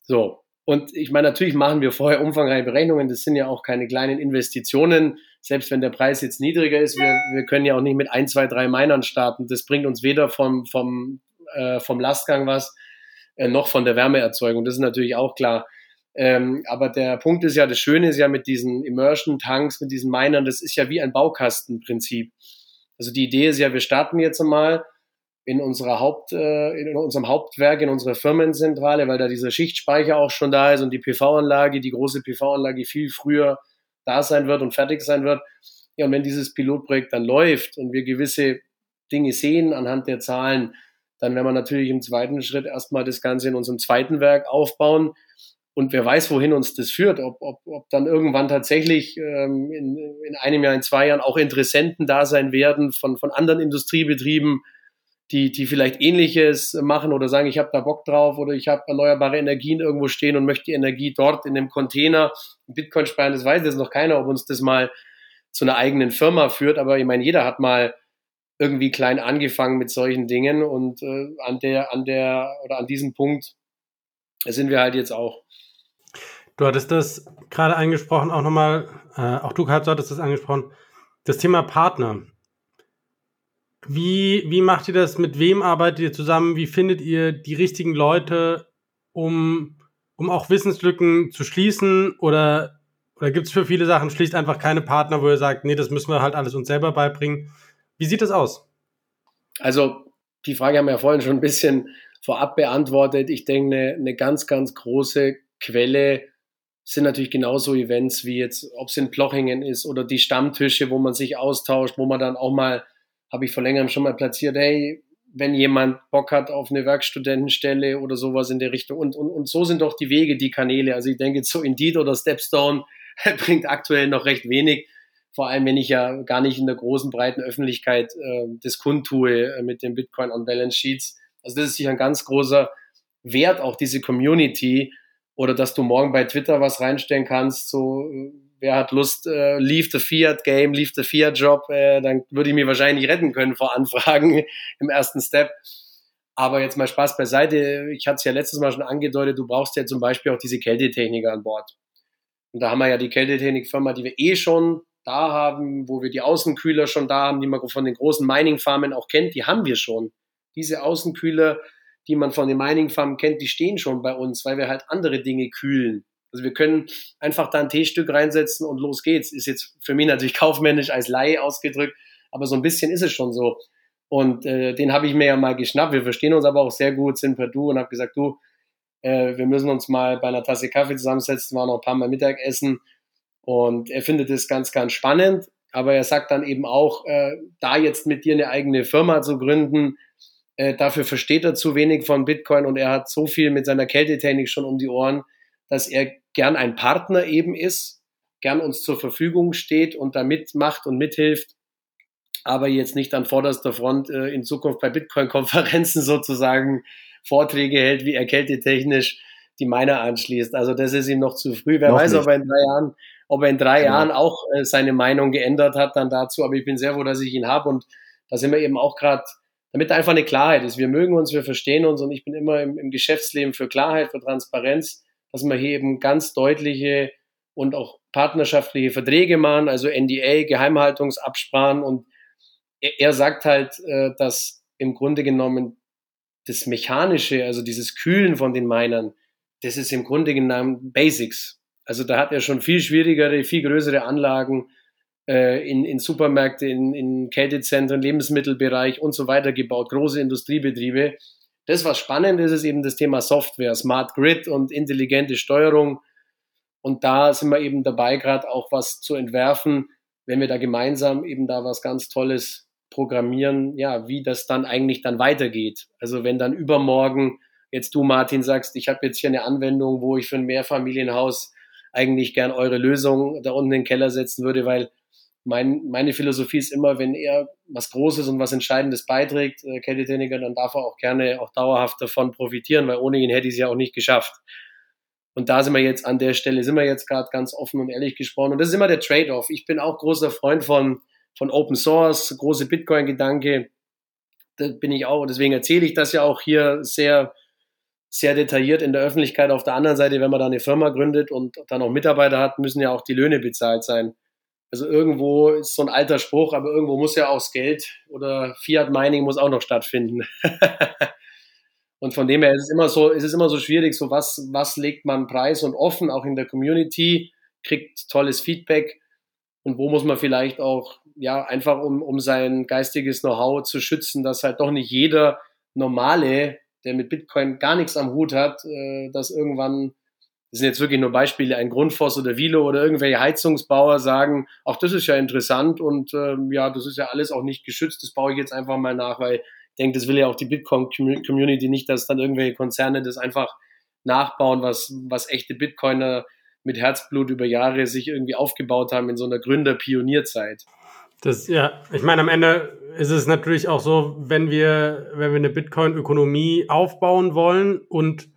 So. Und ich meine, natürlich machen wir vorher umfangreiche Berechnungen. Das sind ja auch keine kleinen Investitionen. Selbst wenn der Preis jetzt niedriger ist, wir, wir können ja auch nicht mit ein, zwei, drei Minern starten. Das bringt uns weder vom, vom, äh, vom Lastgang was, äh, noch von der Wärmeerzeugung. Das ist natürlich auch klar. Ähm, aber der Punkt ist ja, das Schöne ist ja mit diesen Immersion-Tanks, mit diesen Minern, das ist ja wie ein Baukastenprinzip. Also die Idee ist ja, wir starten jetzt einmal in unserer Haupt, äh, in unserem Hauptwerk, in unserer Firmenzentrale, weil da dieser Schichtspeicher auch schon da ist und die PV-Anlage, die große PV-Anlage viel früher da sein wird und fertig sein wird. Ja, und wenn dieses Pilotprojekt dann läuft und wir gewisse Dinge sehen anhand der Zahlen, dann werden wir natürlich im zweiten Schritt erstmal das Ganze in unserem zweiten Werk aufbauen. Und wer weiß, wohin uns das führt, ob, ob, ob dann irgendwann tatsächlich ähm, in, in einem Jahr, in zwei Jahren auch Interessenten da sein werden von, von anderen Industriebetrieben, die, die vielleicht ähnliches machen oder sagen, ich habe da Bock drauf oder ich habe erneuerbare Energien irgendwo stehen und möchte die Energie dort in dem Container Bitcoin sparen, das weiß jetzt noch keiner, ob uns das mal zu einer eigenen Firma führt, aber ich meine, jeder hat mal irgendwie klein angefangen mit solchen Dingen und äh, an der, an der oder an diesem Punkt sind wir halt jetzt auch. Du hattest das gerade angesprochen, auch nochmal, äh, auch du hattest das angesprochen, das Thema Partner. Wie, wie macht ihr das? Mit wem arbeitet ihr zusammen? Wie findet ihr die richtigen Leute, um, um auch Wissenslücken zu schließen? Oder, oder gibt es für viele Sachen schlicht einfach keine Partner, wo ihr sagt, nee, das müssen wir halt alles uns selber beibringen? Wie sieht das aus? Also, die Frage haben wir ja vorhin schon ein bisschen vorab beantwortet. Ich denke, eine, eine ganz, ganz große Quelle sind natürlich genauso Events wie jetzt, ob es in Plochingen ist oder die Stammtische, wo man sich austauscht, wo man dann auch mal habe ich vor längerem schon mal platziert, hey, wenn jemand Bock hat auf eine Werkstudentenstelle oder sowas in der Richtung. Und, und, und so sind doch die Wege, die Kanäle. Also ich denke, so Indeed oder Stepstone bringt aktuell noch recht wenig. Vor allem, wenn ich ja gar nicht in der großen, breiten Öffentlichkeit äh, das kundtue äh, mit den Bitcoin on Balance Sheets. Also das ist sicher ein ganz großer Wert, auch diese Community. Oder dass du morgen bei Twitter was reinstellen kannst, so wer hat Lust, äh, leave the Fiat Game, leave the Fiat Job, äh, dann würde ich mir wahrscheinlich retten können vor Anfragen im ersten Step. Aber jetzt mal Spaß beiseite. Ich hatte es ja letztes Mal schon angedeutet, du brauchst ja zum Beispiel auch diese Kältetechniker an Bord. Und da haben wir ja die Kältetechnikfirma, die wir eh schon da haben, wo wir die Außenkühler schon da haben, die man von den großen Mining-Farmen auch kennt, die haben wir schon. Diese Außenkühler, die man von den Mining-Farmen kennt, die stehen schon bei uns, weil wir halt andere Dinge kühlen. Also wir können einfach da ein T-Stück reinsetzen und los geht's. Ist jetzt für mich natürlich kaufmännisch als Laie ausgedrückt, aber so ein bisschen ist es schon so. Und äh, den habe ich mir ja mal geschnappt. Wir verstehen uns aber auch sehr gut, sind per Du und habe gesagt, du, äh, wir müssen uns mal bei einer Tasse Kaffee zusammensetzen, war noch ein paar Mal Mittagessen. Und er findet es ganz, ganz spannend. Aber er sagt dann eben auch, äh, da jetzt mit dir eine eigene Firma zu gründen, äh, dafür versteht er zu wenig von Bitcoin und er hat so viel mit seiner Kältetechnik schon um die Ohren, dass er gern ein Partner eben ist, gern uns zur Verfügung steht und da mitmacht und mithilft, aber jetzt nicht an vorderster Front äh, in Zukunft bei Bitcoin-Konferenzen sozusagen Vorträge hält, wie er kältetechnisch die Miner anschließt. Also das ist ihm noch zu früh. Wer noch weiß, nicht. ob er in drei Jahren, ob er in drei genau. Jahren auch äh, seine Meinung geändert hat dann dazu. Aber ich bin sehr froh, dass ich ihn habe und da sind wir eben auch gerade, damit einfach eine Klarheit ist. Wir mögen uns, wir verstehen uns und ich bin immer im, im Geschäftsleben für Klarheit, für Transparenz dass wir hier eben ganz deutliche und auch partnerschaftliche Verträge machen, also NDA, Geheimhaltungsabsprachen. Und er, er sagt halt, äh, dass im Grunde genommen das Mechanische, also dieses Kühlen von den Minern, das ist im Grunde genommen Basics. Also da hat er schon viel schwierigere, viel größere Anlagen in, in Supermärkte, in, in Kältezentren, Lebensmittelbereich und so weiter gebaut, große Industriebetriebe. Das, was spannend ist, ist eben das Thema Software, Smart Grid und intelligente Steuerung. Und da sind wir eben dabei, gerade auch was zu entwerfen, wenn wir da gemeinsam eben da was ganz Tolles programmieren, ja, wie das dann eigentlich dann weitergeht. Also wenn dann übermorgen jetzt du, Martin, sagst, ich habe jetzt hier eine Anwendung, wo ich für ein Mehrfamilienhaus eigentlich gern eure Lösung da unten in den Keller setzen würde, weil mein, meine Philosophie ist immer, wenn er was Großes und was Entscheidendes beiträgt, äh, Kelly Techniker, dann darf er auch gerne auch dauerhaft davon profitieren, weil ohne ihn hätte ich es ja auch nicht geschafft. Und da sind wir jetzt an der Stelle, sind wir jetzt gerade ganz offen und ehrlich gesprochen. Und das ist immer der Trade-off. Ich bin auch großer Freund von, von Open Source, große Bitcoin-Gedanke. Da bin ich auch, deswegen erzähle ich das ja auch hier sehr sehr detailliert in der Öffentlichkeit. Auf der anderen Seite, wenn man da eine Firma gründet und dann auch Mitarbeiter hat, müssen ja auch die Löhne bezahlt sein. Also irgendwo ist so ein alter Spruch, aber irgendwo muss ja auch das Geld oder Fiat Mining muss auch noch stattfinden. und von dem her ist es immer so, ist es immer so schwierig, so was, was legt man preis und offen, auch in der Community, kriegt tolles Feedback und wo muss man vielleicht auch, ja, einfach um, um sein geistiges Know-how zu schützen, dass halt doch nicht jeder normale, der mit Bitcoin gar nichts am Hut hat, äh, dass irgendwann das sind jetzt wirklich nur Beispiele, ein Grundfos oder Vilo oder irgendwelche Heizungsbauer sagen, auch das ist ja interessant und ähm, ja, das ist ja alles auch nicht geschützt, das baue ich jetzt einfach mal nach, weil ich denke, das will ja auch die Bitcoin-Community nicht, dass dann irgendwelche Konzerne das einfach nachbauen, was, was echte Bitcoiner mit Herzblut über Jahre sich irgendwie aufgebaut haben in so einer Gründer-Pionierzeit. Das, ja, ich meine, am Ende ist es natürlich auch so, wenn wir, wenn wir eine Bitcoin-Ökonomie aufbauen wollen und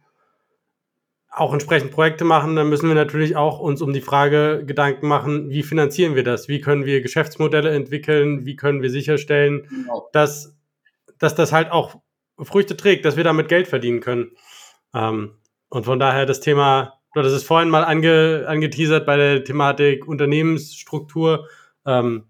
auch entsprechend Projekte machen, dann müssen wir natürlich auch uns um die Frage Gedanken machen, wie finanzieren wir das? Wie können wir Geschäftsmodelle entwickeln? Wie können wir sicherstellen, genau. dass, dass das halt auch Früchte trägt, dass wir damit Geld verdienen können? Ähm, und von daher das Thema, du hattest es vorhin mal ange, angeteasert bei der Thematik Unternehmensstruktur. Ähm,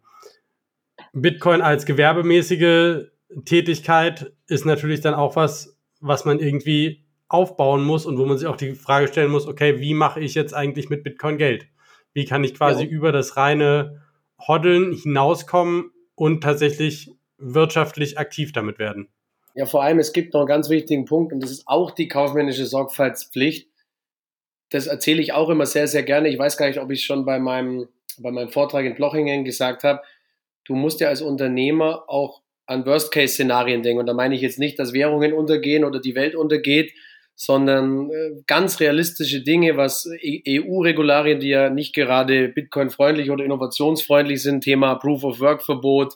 Bitcoin als gewerbemäßige Tätigkeit ist natürlich dann auch was, was man irgendwie aufbauen muss und wo man sich auch die Frage stellen muss, okay, wie mache ich jetzt eigentlich mit Bitcoin Geld? Wie kann ich quasi ja. über das reine Hoddeln hinauskommen und tatsächlich wirtschaftlich aktiv damit werden? Ja, vor allem, es gibt noch einen ganz wichtigen Punkt und das ist auch die kaufmännische Sorgfaltspflicht. Das erzähle ich auch immer sehr, sehr gerne. Ich weiß gar nicht, ob ich schon bei meinem, bei meinem Vortrag in Blochingen gesagt habe, du musst ja als Unternehmer auch an Worst-Case-Szenarien denken. Und da meine ich jetzt nicht, dass Währungen untergehen oder die Welt untergeht, sondern äh, ganz realistische Dinge, was EU-Regularien, die ja nicht gerade Bitcoin-freundlich oder innovationsfreundlich sind, Thema Proof of Work-Verbot,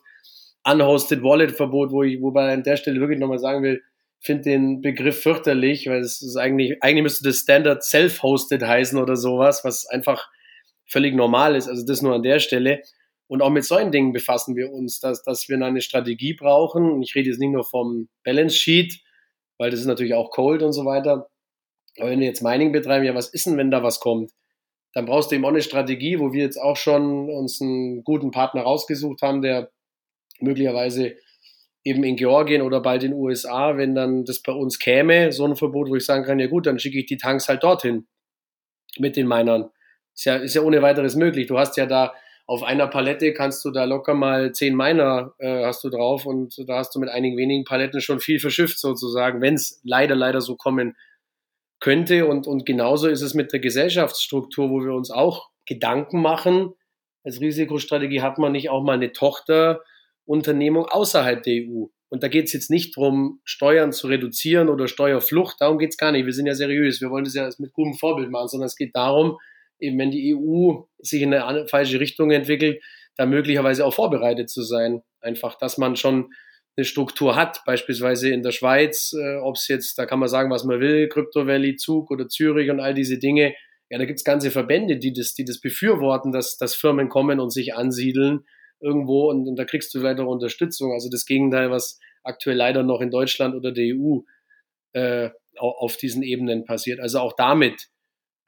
Unhosted Wallet-Verbot, wo ich, wobei an der Stelle wirklich nochmal sagen will, finde den Begriff fürchterlich, weil es ist eigentlich, eigentlich müsste das Standard Self-Hosted heißen oder sowas, was einfach völlig normal ist. Also das nur an der Stelle. Und auch mit solchen Dingen befassen wir uns, dass, dass wir eine Strategie brauchen. Ich rede jetzt nicht nur vom Balance Sheet, weil das ist natürlich auch cold und so weiter. Aber wenn wir jetzt Mining betreiben, ja, was ist denn, wenn da was kommt? Dann brauchst du eben auch eine Strategie, wo wir jetzt auch schon uns einen guten Partner rausgesucht haben, der möglicherweise eben in Georgien oder bald in den USA, wenn dann das bei uns käme, so ein Verbot, wo ich sagen kann, ja gut, dann schicke ich die Tanks halt dorthin mit den Minern. Ist ja, ist ja ohne weiteres möglich. Du hast ja da auf einer Palette kannst du da locker mal zehn Miner äh, hast du drauf und da hast du mit einigen wenigen Paletten schon viel verschifft sozusagen, wenn es leider, leider so kommen könnte. Und, und genauso ist es mit der Gesellschaftsstruktur, wo wir uns auch Gedanken machen. Als Risikostrategie hat man nicht auch mal eine Tochterunternehmung außerhalb der EU. Und da geht es jetzt nicht darum, Steuern zu reduzieren oder Steuerflucht. Darum geht es gar nicht. Wir sind ja seriös. Wir wollen das ja mit gutem Vorbild machen, sondern es geht darum, eben wenn die EU sich in eine falsche Richtung entwickelt, da möglicherweise auch vorbereitet zu sein. Einfach, dass man schon eine Struktur hat, beispielsweise in der Schweiz, äh, ob es jetzt, da kann man sagen, was man will, Crypto Valley, Zug oder Zürich und all diese Dinge. Ja, da gibt's ganze Verbände, die das, die das befürworten, dass, dass Firmen kommen und sich ansiedeln irgendwo und, und da kriegst du weitere Unterstützung. Also das Gegenteil, was aktuell leider noch in Deutschland oder der EU äh, auf diesen Ebenen passiert. Also auch damit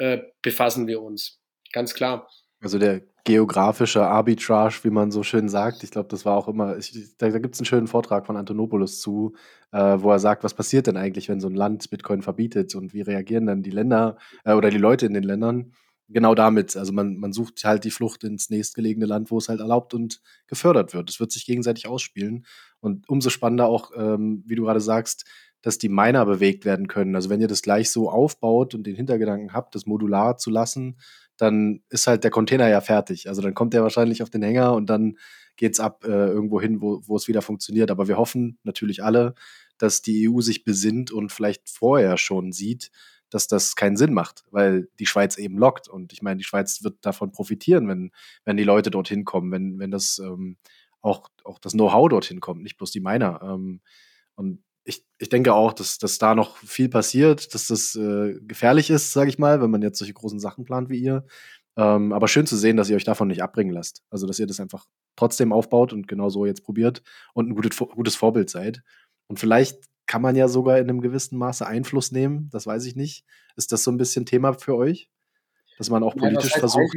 äh, befassen wir uns. Ganz klar. Also der geografische Arbitrage, wie man so schön sagt. Ich glaube, das war auch immer, ich, da, da gibt es einen schönen Vortrag von Antonopoulos zu, äh, wo er sagt, was passiert denn eigentlich, wenn so ein Land Bitcoin verbietet und wie reagieren dann die Länder äh, oder die Leute in den Ländern? Genau damit. Also man, man sucht halt die Flucht ins nächstgelegene Land, wo es halt erlaubt und gefördert wird. Es wird sich gegenseitig ausspielen. Und umso spannender auch, ähm, wie du gerade sagst, dass die Miner bewegt werden können. Also wenn ihr das gleich so aufbaut und den Hintergedanken habt, das modular zu lassen, dann ist halt der Container ja fertig. Also dann kommt der wahrscheinlich auf den Hänger und dann geht's ab äh, irgendwo hin, wo, wo es wieder funktioniert. Aber wir hoffen natürlich alle, dass die EU sich besinnt und vielleicht vorher schon sieht, dass das keinen Sinn macht, weil die Schweiz eben lockt. Und ich meine, die Schweiz wird davon profitieren, wenn, wenn die Leute dorthin kommen, wenn, wenn das ähm, auch, auch das Know-how dorthin kommt, nicht bloß die Miner. Ähm, und ich, ich denke auch, dass, dass da noch viel passiert, dass das äh, gefährlich ist, sage ich mal, wenn man jetzt solche großen Sachen plant wie ihr. Ähm, aber schön zu sehen, dass ihr euch davon nicht abbringen lasst. Also, dass ihr das einfach trotzdem aufbaut und genau so jetzt probiert und ein gutes, gutes Vorbild seid. Und vielleicht kann man ja sogar in einem gewissen Maße Einfluss nehmen. Das weiß ich nicht. Ist das so ein bisschen Thema für euch? Dass man auch politisch ja, versucht.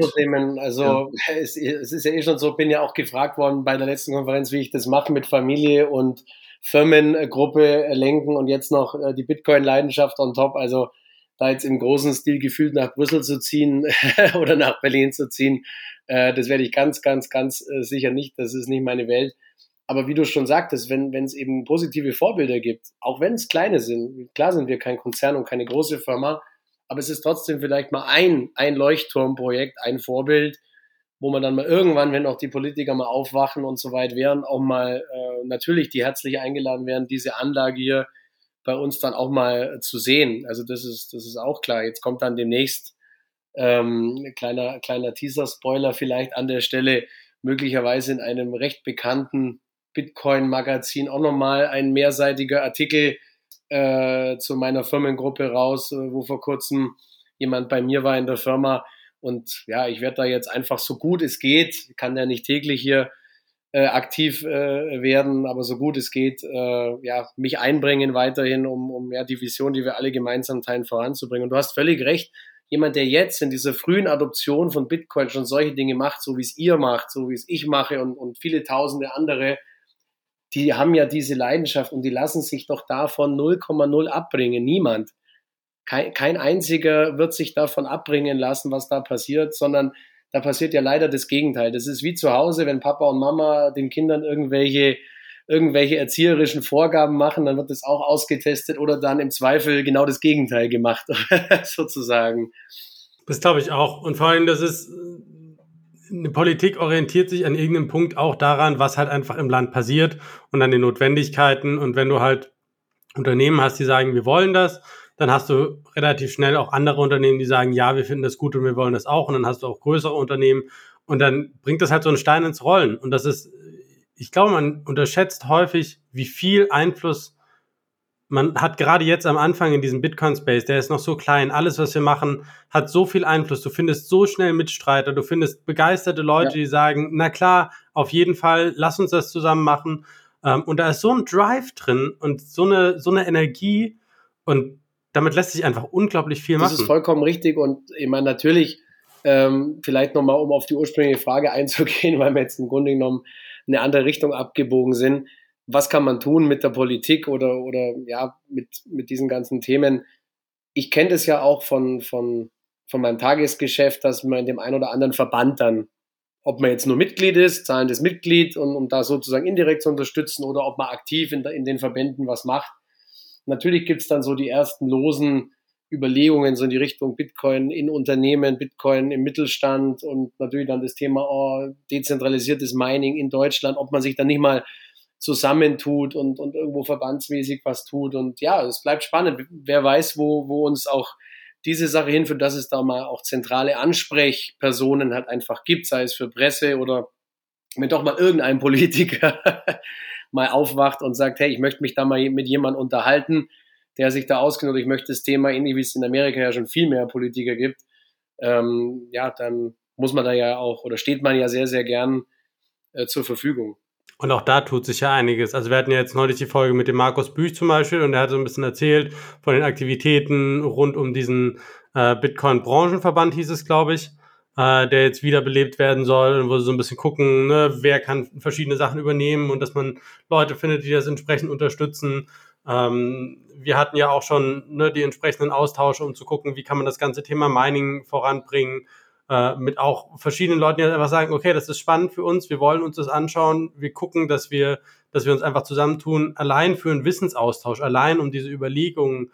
Also ja. es, es, ist ja eh schon so, bin ja auch gefragt worden bei der letzten Konferenz, wie ich das mache mit Familie und Firmengruppe lenken und jetzt noch äh, die Bitcoin-Leidenschaft on top. Also da jetzt im großen Stil gefühlt nach Brüssel zu ziehen oder nach Berlin zu ziehen, äh, das werde ich ganz, ganz, ganz äh, sicher nicht. Das ist nicht meine Welt. Aber wie du schon sagtest, wenn es eben positive Vorbilder gibt, auch wenn es kleine sind, klar sind wir kein Konzern und keine große Firma, aber es ist trotzdem vielleicht mal ein, ein Leuchtturmprojekt, ein Vorbild, wo man dann mal irgendwann, wenn auch die Politiker mal aufwachen und so weit wären, auch mal äh, natürlich die herzlich eingeladen werden, diese Anlage hier bei uns dann auch mal zu sehen. Also das ist, das ist auch klar. Jetzt kommt dann demnächst ähm, kleiner, kleiner Teaser-Spoiler vielleicht an der Stelle, möglicherweise in einem recht bekannten Bitcoin-Magazin auch nochmal ein mehrseitiger Artikel äh, zu meiner Firmengruppe raus, äh, wo vor kurzem jemand bei mir war in der Firma. Und ja, ich werde da jetzt einfach so gut es geht, kann ja nicht täglich hier äh, aktiv äh, werden, aber so gut es geht, äh, ja, mich einbringen weiterhin, um, um ja, die Vision, die wir alle gemeinsam teilen, voranzubringen. Und du hast völlig recht, jemand, der jetzt in dieser frühen Adoption von Bitcoin schon solche Dinge macht, so wie es ihr macht, so wie es ich mache und, und viele tausende andere, die haben ja diese Leidenschaft und die lassen sich doch davon 0,0 abbringen. Niemand. Kein, kein einziger wird sich davon abbringen lassen, was da passiert, sondern da passiert ja leider das Gegenteil. Das ist wie zu Hause, wenn Papa und Mama den Kindern irgendwelche irgendwelche erzieherischen Vorgaben machen, dann wird das auch ausgetestet oder dann im Zweifel genau das Gegenteil gemacht, sozusagen. Das glaube ich auch. Und vor allem, das ist, eine Politik orientiert sich an irgendeinem Punkt auch daran, was halt einfach im Land passiert und an den Notwendigkeiten. Und wenn du halt Unternehmen hast, die sagen, wir wollen das, dann hast du relativ schnell auch andere Unternehmen, die sagen, ja, wir finden das gut und wir wollen das auch. Und dann hast du auch größere Unternehmen. Und dann bringt das halt so einen Stein ins Rollen. Und das ist ich glaube, man unterschätzt häufig, wie viel Einfluss man hat gerade jetzt am Anfang in diesem Bitcoin-Space, der ist noch so klein. Alles, was wir machen, hat so viel Einfluss. Du findest so schnell Mitstreiter, du findest begeisterte Leute, ja. die sagen, na klar, auf jeden Fall, lass uns das zusammen machen. Ähm, und da ist so ein Drive drin und so eine, so eine Energie und damit lässt sich einfach unglaublich viel machen. Das ist vollkommen richtig und ich meine, natürlich, ähm, vielleicht nochmal, um auf die ursprüngliche Frage einzugehen, weil wir jetzt im Grunde genommen eine andere Richtung abgebogen sind. Was kann man tun mit der Politik oder, oder ja, mit, mit diesen ganzen Themen? Ich kenne das ja auch von, von, von meinem Tagesgeschäft, dass man in dem einen oder anderen Verband dann, ob man jetzt nur Mitglied ist, zahlendes Mitglied, und, um da sozusagen indirekt zu unterstützen, oder ob man aktiv in, in den Verbänden was macht. Natürlich gibt's dann so die ersten losen Überlegungen so in die Richtung Bitcoin in Unternehmen, Bitcoin im Mittelstand und natürlich dann das Thema oh, dezentralisiertes Mining in Deutschland, ob man sich dann nicht mal zusammentut und, und irgendwo verbandsmäßig was tut. Und ja, es bleibt spannend. Wer weiß, wo, wo uns auch diese Sache hinführt, dass es da mal auch zentrale Ansprechpersonen halt einfach gibt, sei es für Presse oder wenn doch mal irgendein Politiker mal aufwacht und sagt, hey, ich möchte mich da mal mit jemandem unterhalten, der sich da auskennt oder ich möchte das Thema, ähnlich wie es in Amerika ja schon viel mehr Politiker gibt, ähm, ja, dann muss man da ja auch oder steht man ja sehr, sehr gern äh, zur Verfügung. Und auch da tut sich ja einiges. Also wir hatten ja jetzt neulich die Folge mit dem Markus Büch zum Beispiel und er hat so ein bisschen erzählt von den Aktivitäten rund um diesen äh, Bitcoin-Branchenverband, hieß es, glaube ich, äh, der jetzt wiederbelebt werden soll und wo sie so ein bisschen gucken, ne, wer kann verschiedene Sachen übernehmen und dass man Leute findet, die das entsprechend unterstützen. Ähm, wir hatten ja auch schon ne, die entsprechenden Austausche, um zu gucken, wie kann man das ganze Thema Mining voranbringen. Äh, mit auch verschiedenen Leuten, die einfach sagen, okay, das ist spannend für uns, wir wollen uns das anschauen, wir gucken, dass wir, dass wir uns einfach zusammentun, allein für einen Wissensaustausch, allein um diese Überlegungen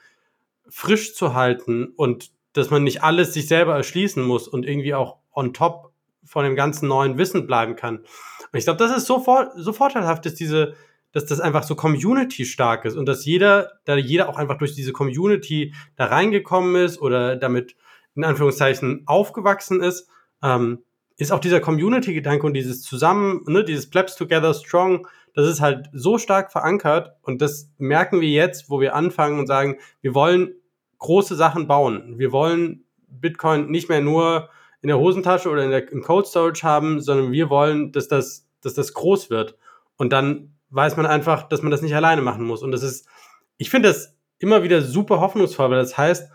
frisch zu halten und dass man nicht alles sich selber erschließen muss und irgendwie auch on top von dem ganzen neuen Wissen bleiben kann. Und ich glaube, das ist so, vor, so vorteilhaft, dass diese, dass das einfach so Community stark ist und dass jeder, da jeder auch einfach durch diese Community da reingekommen ist oder damit in Anführungszeichen aufgewachsen ist, ähm, ist auch dieser Community-Gedanke und dieses Zusammen, ne, dieses Plebs Together Strong, das ist halt so stark verankert und das merken wir jetzt, wo wir anfangen und sagen, wir wollen große Sachen bauen. Wir wollen Bitcoin nicht mehr nur in der Hosentasche oder in der, im Code Storage haben, sondern wir wollen, dass das, dass das groß wird. Und dann weiß man einfach, dass man das nicht alleine machen muss. Und das ist ich finde das immer wieder super hoffnungsvoll, weil das heißt,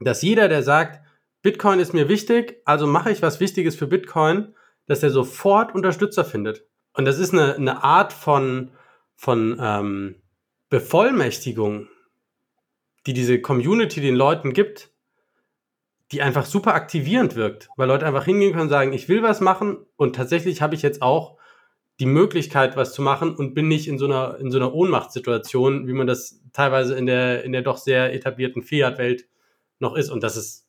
dass jeder, der sagt, Bitcoin ist mir wichtig, also mache ich was Wichtiges für Bitcoin, dass er sofort Unterstützer findet. Und das ist eine, eine Art von, von ähm, Bevollmächtigung, die diese Community den Leuten gibt, die einfach super aktivierend wirkt, weil Leute einfach hingehen können und sagen, ich will was machen und tatsächlich habe ich jetzt auch die Möglichkeit, was zu machen und bin nicht in so einer, in so einer Ohnmachtssituation, wie man das teilweise in der, in der doch sehr etablierten Fiat-Welt noch ist. Und das ist.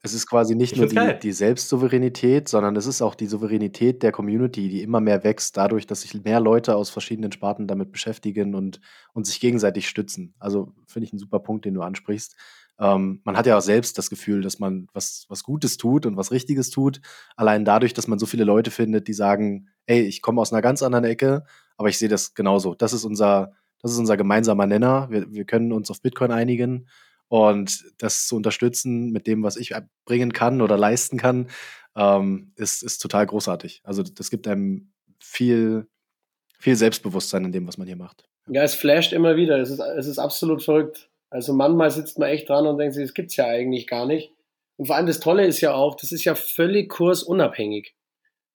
Es ist quasi nicht nur die, die Selbstsouveränität, sondern es ist auch die Souveränität der Community, die immer mehr wächst, dadurch, dass sich mehr Leute aus verschiedenen Sparten damit beschäftigen und, und sich gegenseitig stützen. Also finde ich einen super Punkt, den du ansprichst. Ähm, man hat ja auch selbst das Gefühl, dass man was, was Gutes tut und was Richtiges tut. Allein dadurch, dass man so viele Leute findet, die sagen, ey, ich komme aus einer ganz anderen Ecke, aber ich sehe das genauso. Das ist unser, das ist unser gemeinsamer Nenner. Wir, wir können uns auf Bitcoin einigen und das zu unterstützen mit dem, was ich bringen kann oder leisten kann, ähm, ist, ist total großartig. Also das gibt einem viel, viel Selbstbewusstsein in dem, was man hier macht. Ja, es flasht immer wieder. Es ist, es ist absolut verrückt. Also manchmal sitzt man echt dran und denkt sich, das gibt's ja eigentlich gar nicht. Und vor allem das Tolle ist ja auch, das ist ja völlig kursunabhängig.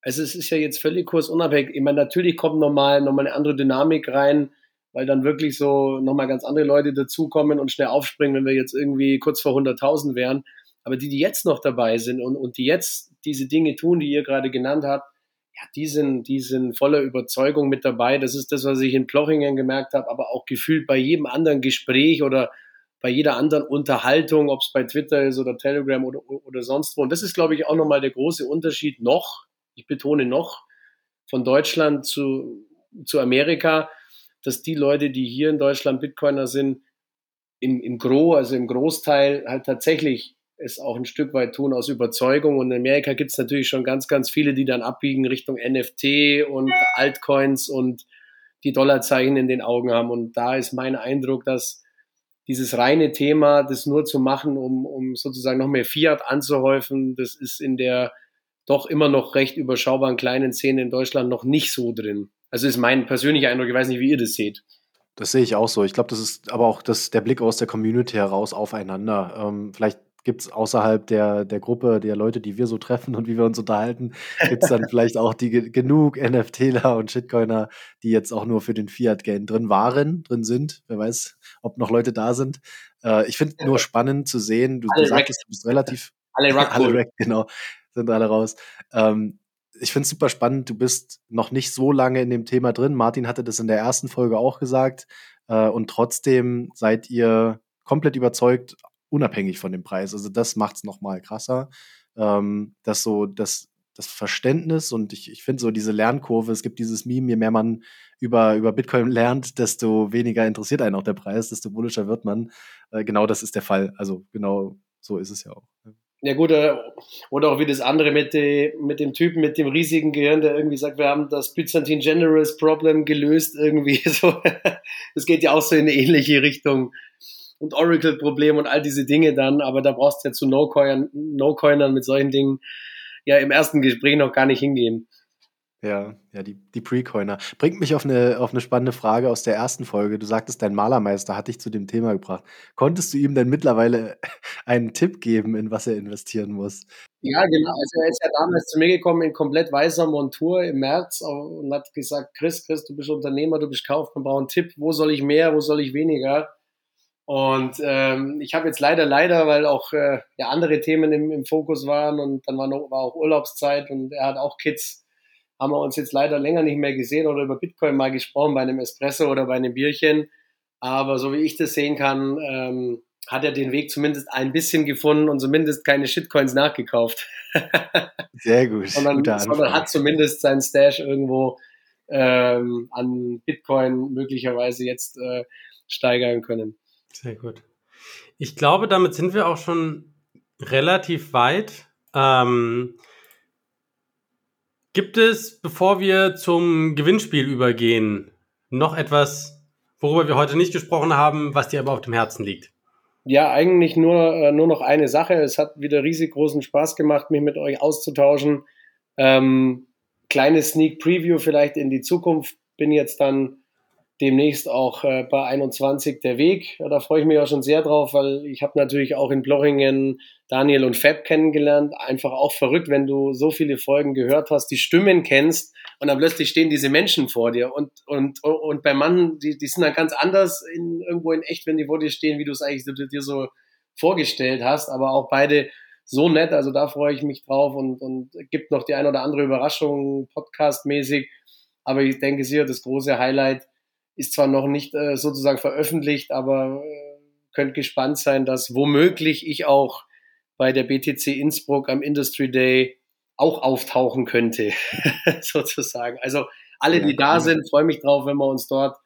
Also es ist ja jetzt völlig kursunabhängig. Ich meine, natürlich kommt nochmal noch eine andere Dynamik rein, weil dann wirklich so nochmal ganz andere Leute dazukommen und schnell aufspringen, wenn wir jetzt irgendwie kurz vor 100.000 wären. Aber die, die jetzt noch dabei sind und, und die jetzt diese Dinge tun, die ihr gerade genannt habt, ja, die sind, die sind voller Überzeugung mit dabei. Das ist das, was ich in Plochingen gemerkt habe, aber auch gefühlt bei jedem anderen Gespräch oder bei jeder anderen Unterhaltung, ob es bei Twitter ist oder Telegram oder, oder sonst wo. Und das ist, glaube ich, auch nochmal der große Unterschied noch, ich betone noch, von Deutschland zu, zu Amerika, dass die Leute, die hier in Deutschland Bitcoiner sind, im, im Gro, also im Großteil halt tatsächlich es auch ein Stück weit tun aus Überzeugung. Und in Amerika gibt es natürlich schon ganz, ganz viele, die dann abbiegen Richtung NFT und Altcoins und die Dollarzeichen in den Augen haben. Und da ist mein Eindruck, dass dieses reine Thema, das nur zu machen, um, um sozusagen noch mehr Fiat anzuhäufen, das ist in der doch immer noch recht überschaubaren kleinen Szene in Deutschland noch nicht so drin. Also ist mein persönlicher Eindruck, ich weiß nicht, wie ihr das seht. Das sehe ich auch so. Ich glaube, das ist aber auch das, der Blick aus der Community heraus aufeinander. Ähm, vielleicht gibt es außerhalb der, der Gruppe der Leute, die wir so treffen und wie wir uns unterhalten, gibt es dann vielleicht auch die genug NFTler und Shitcoiner, die jetzt auch nur für den Fiat-Gain drin waren, drin sind. Wer weiß, ob noch Leute da sind. Äh, ich finde nur spannend zu sehen, du, du sagtest, du bist relativ. Alle Rack, alle Rack genau, sind alle raus. Ähm, ich finde es super spannend, du bist noch nicht so lange in dem Thema drin. Martin hatte das in der ersten Folge auch gesagt. Äh, und trotzdem seid ihr komplett überzeugt, unabhängig von dem Preis. Also das macht es nochmal krasser. Ähm, dass so das, das Verständnis und ich, ich finde so diese Lernkurve, es gibt dieses Meme, je mehr man über, über Bitcoin lernt, desto weniger interessiert einen auch der Preis, desto bullischer wird man. Äh, genau das ist der Fall. Also genau so ist es ja auch. Ja gut, äh, oder auch wie das andere mit, die, mit dem Typen mit dem riesigen Gehirn, der irgendwie sagt, wir haben das Byzantine Generals Problem gelöst irgendwie. So, das geht ja auch so in eine ähnliche Richtung und Oracle-Problem und all diese Dinge dann, aber da brauchst du ja zu No-Coinern no mit solchen Dingen ja im ersten Gespräch noch gar nicht hingehen. Ja, ja, die, die Pre-Coiner. Bringt mich auf eine, auf eine spannende Frage aus der ersten Folge. Du sagtest, dein Malermeister hat dich zu dem Thema gebracht. Konntest du ihm denn mittlerweile einen Tipp geben, in was er investieren muss? Ja, genau. Also er ist ja damals zu mir gekommen in komplett weißer Montur im März und hat gesagt, Chris, Chris, du bist Unternehmer, du bist Kaufmann, brauch einen Tipp, wo soll ich mehr, wo soll ich weniger? Und ähm, ich habe jetzt leider, leider, weil auch äh, ja, andere Themen im, im Fokus waren und dann war, noch, war auch Urlaubszeit und er hat auch Kids, haben wir uns jetzt leider länger nicht mehr gesehen oder über Bitcoin mal gesprochen bei einem Espresso oder bei einem Bierchen. Aber so wie ich das sehen kann, ähm, hat er den Weg zumindest ein bisschen gefunden und zumindest keine Shitcoins nachgekauft. Sehr gut. sondern, sondern hat zumindest sein Stash irgendwo ähm, an Bitcoin möglicherweise jetzt äh, steigern können. Sehr gut. Ich glaube, damit sind wir auch schon relativ weit. Ähm, gibt es, bevor wir zum Gewinnspiel übergehen, noch etwas, worüber wir heute nicht gesprochen haben, was dir aber auf dem Herzen liegt? Ja, eigentlich nur, äh, nur noch eine Sache. Es hat wieder riesig großen Spaß gemacht, mich mit euch auszutauschen. Ähm, kleines Sneak Preview vielleicht in die Zukunft. Bin jetzt dann demnächst auch äh, bei 21 der Weg. Ja, da freue ich mich auch schon sehr drauf, weil ich habe natürlich auch in Blochingen Daniel und Fab kennengelernt. Einfach auch verrückt, wenn du so viele Folgen gehört hast, die Stimmen kennst und dann plötzlich stehen diese Menschen vor dir. Und, und, und bei Mann, die, die sind dann ganz anders in, irgendwo in echt, wenn die vor dir stehen, wie du es eigentlich dir so vorgestellt hast. Aber auch beide so nett, also da freue ich mich drauf und, und gibt noch die ein oder andere Überraschung podcastmäßig. Aber ich denke sicher, das große Highlight ist zwar noch nicht äh, sozusagen veröffentlicht, aber äh, könnt gespannt sein, dass womöglich ich auch bei der BTC Innsbruck am Industry Day auch auftauchen könnte, sozusagen. Also alle, die da sind, freue mich drauf, wenn wir uns dort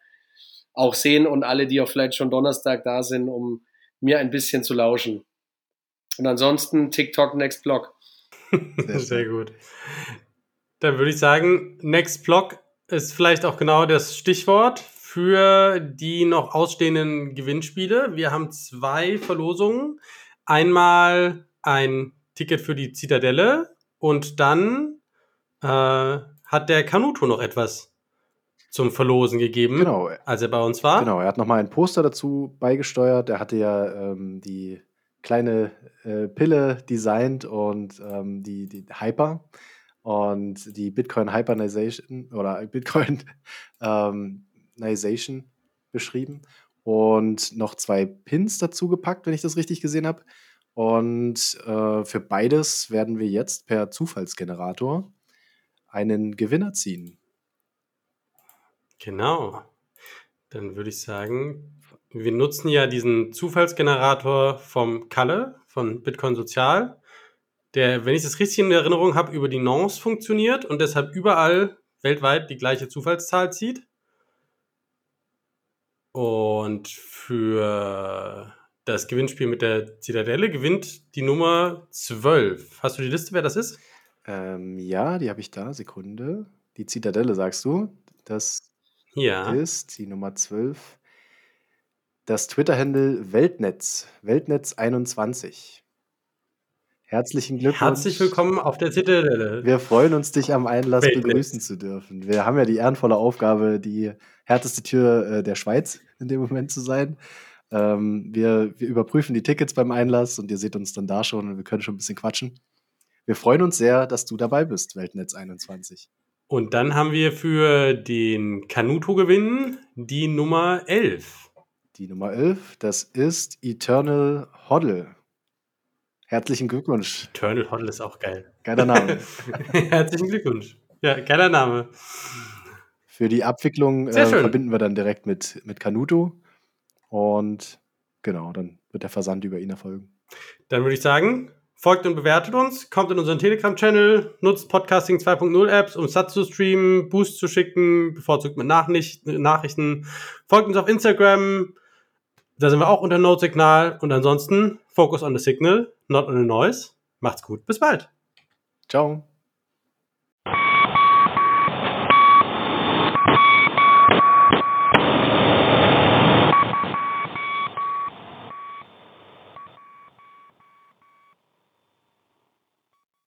auch sehen und alle, die auch vielleicht schon Donnerstag da sind, um mir ein bisschen zu lauschen. Und ansonsten TikTok Next Block. Sehr, Sehr gut. Dann würde ich sagen, Next Block ist vielleicht auch genau das Stichwort für die noch ausstehenden Gewinnspiele. Wir haben zwei Verlosungen. Einmal ein Ticket für die Zitadelle und dann äh, hat der Kanuto noch etwas zum Verlosen gegeben, genau. als er bei uns war. Genau, er hat nochmal ein Poster dazu beigesteuert. Er hatte ja ähm, die kleine äh, Pille designt und ähm, die, die Hyper und die Bitcoin Hypernization oder Bitcoin ähm, Nization beschrieben und noch zwei Pins dazu gepackt, wenn ich das richtig gesehen habe. Und äh, für beides werden wir jetzt per Zufallsgenerator einen Gewinner ziehen. Genau. Dann würde ich sagen, wir nutzen ja diesen Zufallsgenerator vom Kalle von Bitcoin Sozial, der, wenn ich das richtig in Erinnerung habe, über die Nonce funktioniert und deshalb überall weltweit die gleiche Zufallszahl zieht. Und für das Gewinnspiel mit der Zitadelle gewinnt die Nummer 12. Hast du die Liste, wer das ist? Ähm, ja, die habe ich da. Sekunde. Die Zitadelle, sagst du? Das ja. ist die Nummer 12. Das Twitter-Handle Weltnetz. Weltnetz21. Herzlichen Glückwunsch. Herzlich willkommen auf der Zitadelle. Wir freuen uns, dich am Einlass Weltnetz. begrüßen zu dürfen. Wir haben ja die ehrenvolle Aufgabe, die härteste Tür äh, der Schweiz in dem Moment zu sein. Ähm, wir, wir überprüfen die Tickets beim Einlass und ihr seht uns dann da schon und wir können schon ein bisschen quatschen. Wir freuen uns sehr, dass du dabei bist, Weltnetz 21. Und dann haben wir für den Kanuto-Gewinn die Nummer 11. Die Nummer 11, das ist Eternal Hoddle. Herzlichen Glückwunsch. Eternal Hoddle ist auch geil. Geiler Name. Herzlichen Glückwunsch. Ja, geiler Name. Für die Abwicklung äh, verbinden wir dann direkt mit, mit Canuto. Und genau, dann wird der Versand über ihn erfolgen. Dann würde ich sagen, folgt und bewertet uns, kommt in unseren Telegram-Channel, nutzt Podcasting 2.0 Apps, um Sats zu streamen, Boost zu schicken, bevorzugt mit Nachricht Nachrichten. Folgt uns auf Instagram, da sind wir auch unter Note-Signal. Und ansonsten, focus on the signal, not on the noise. Macht's gut, bis bald. Ciao.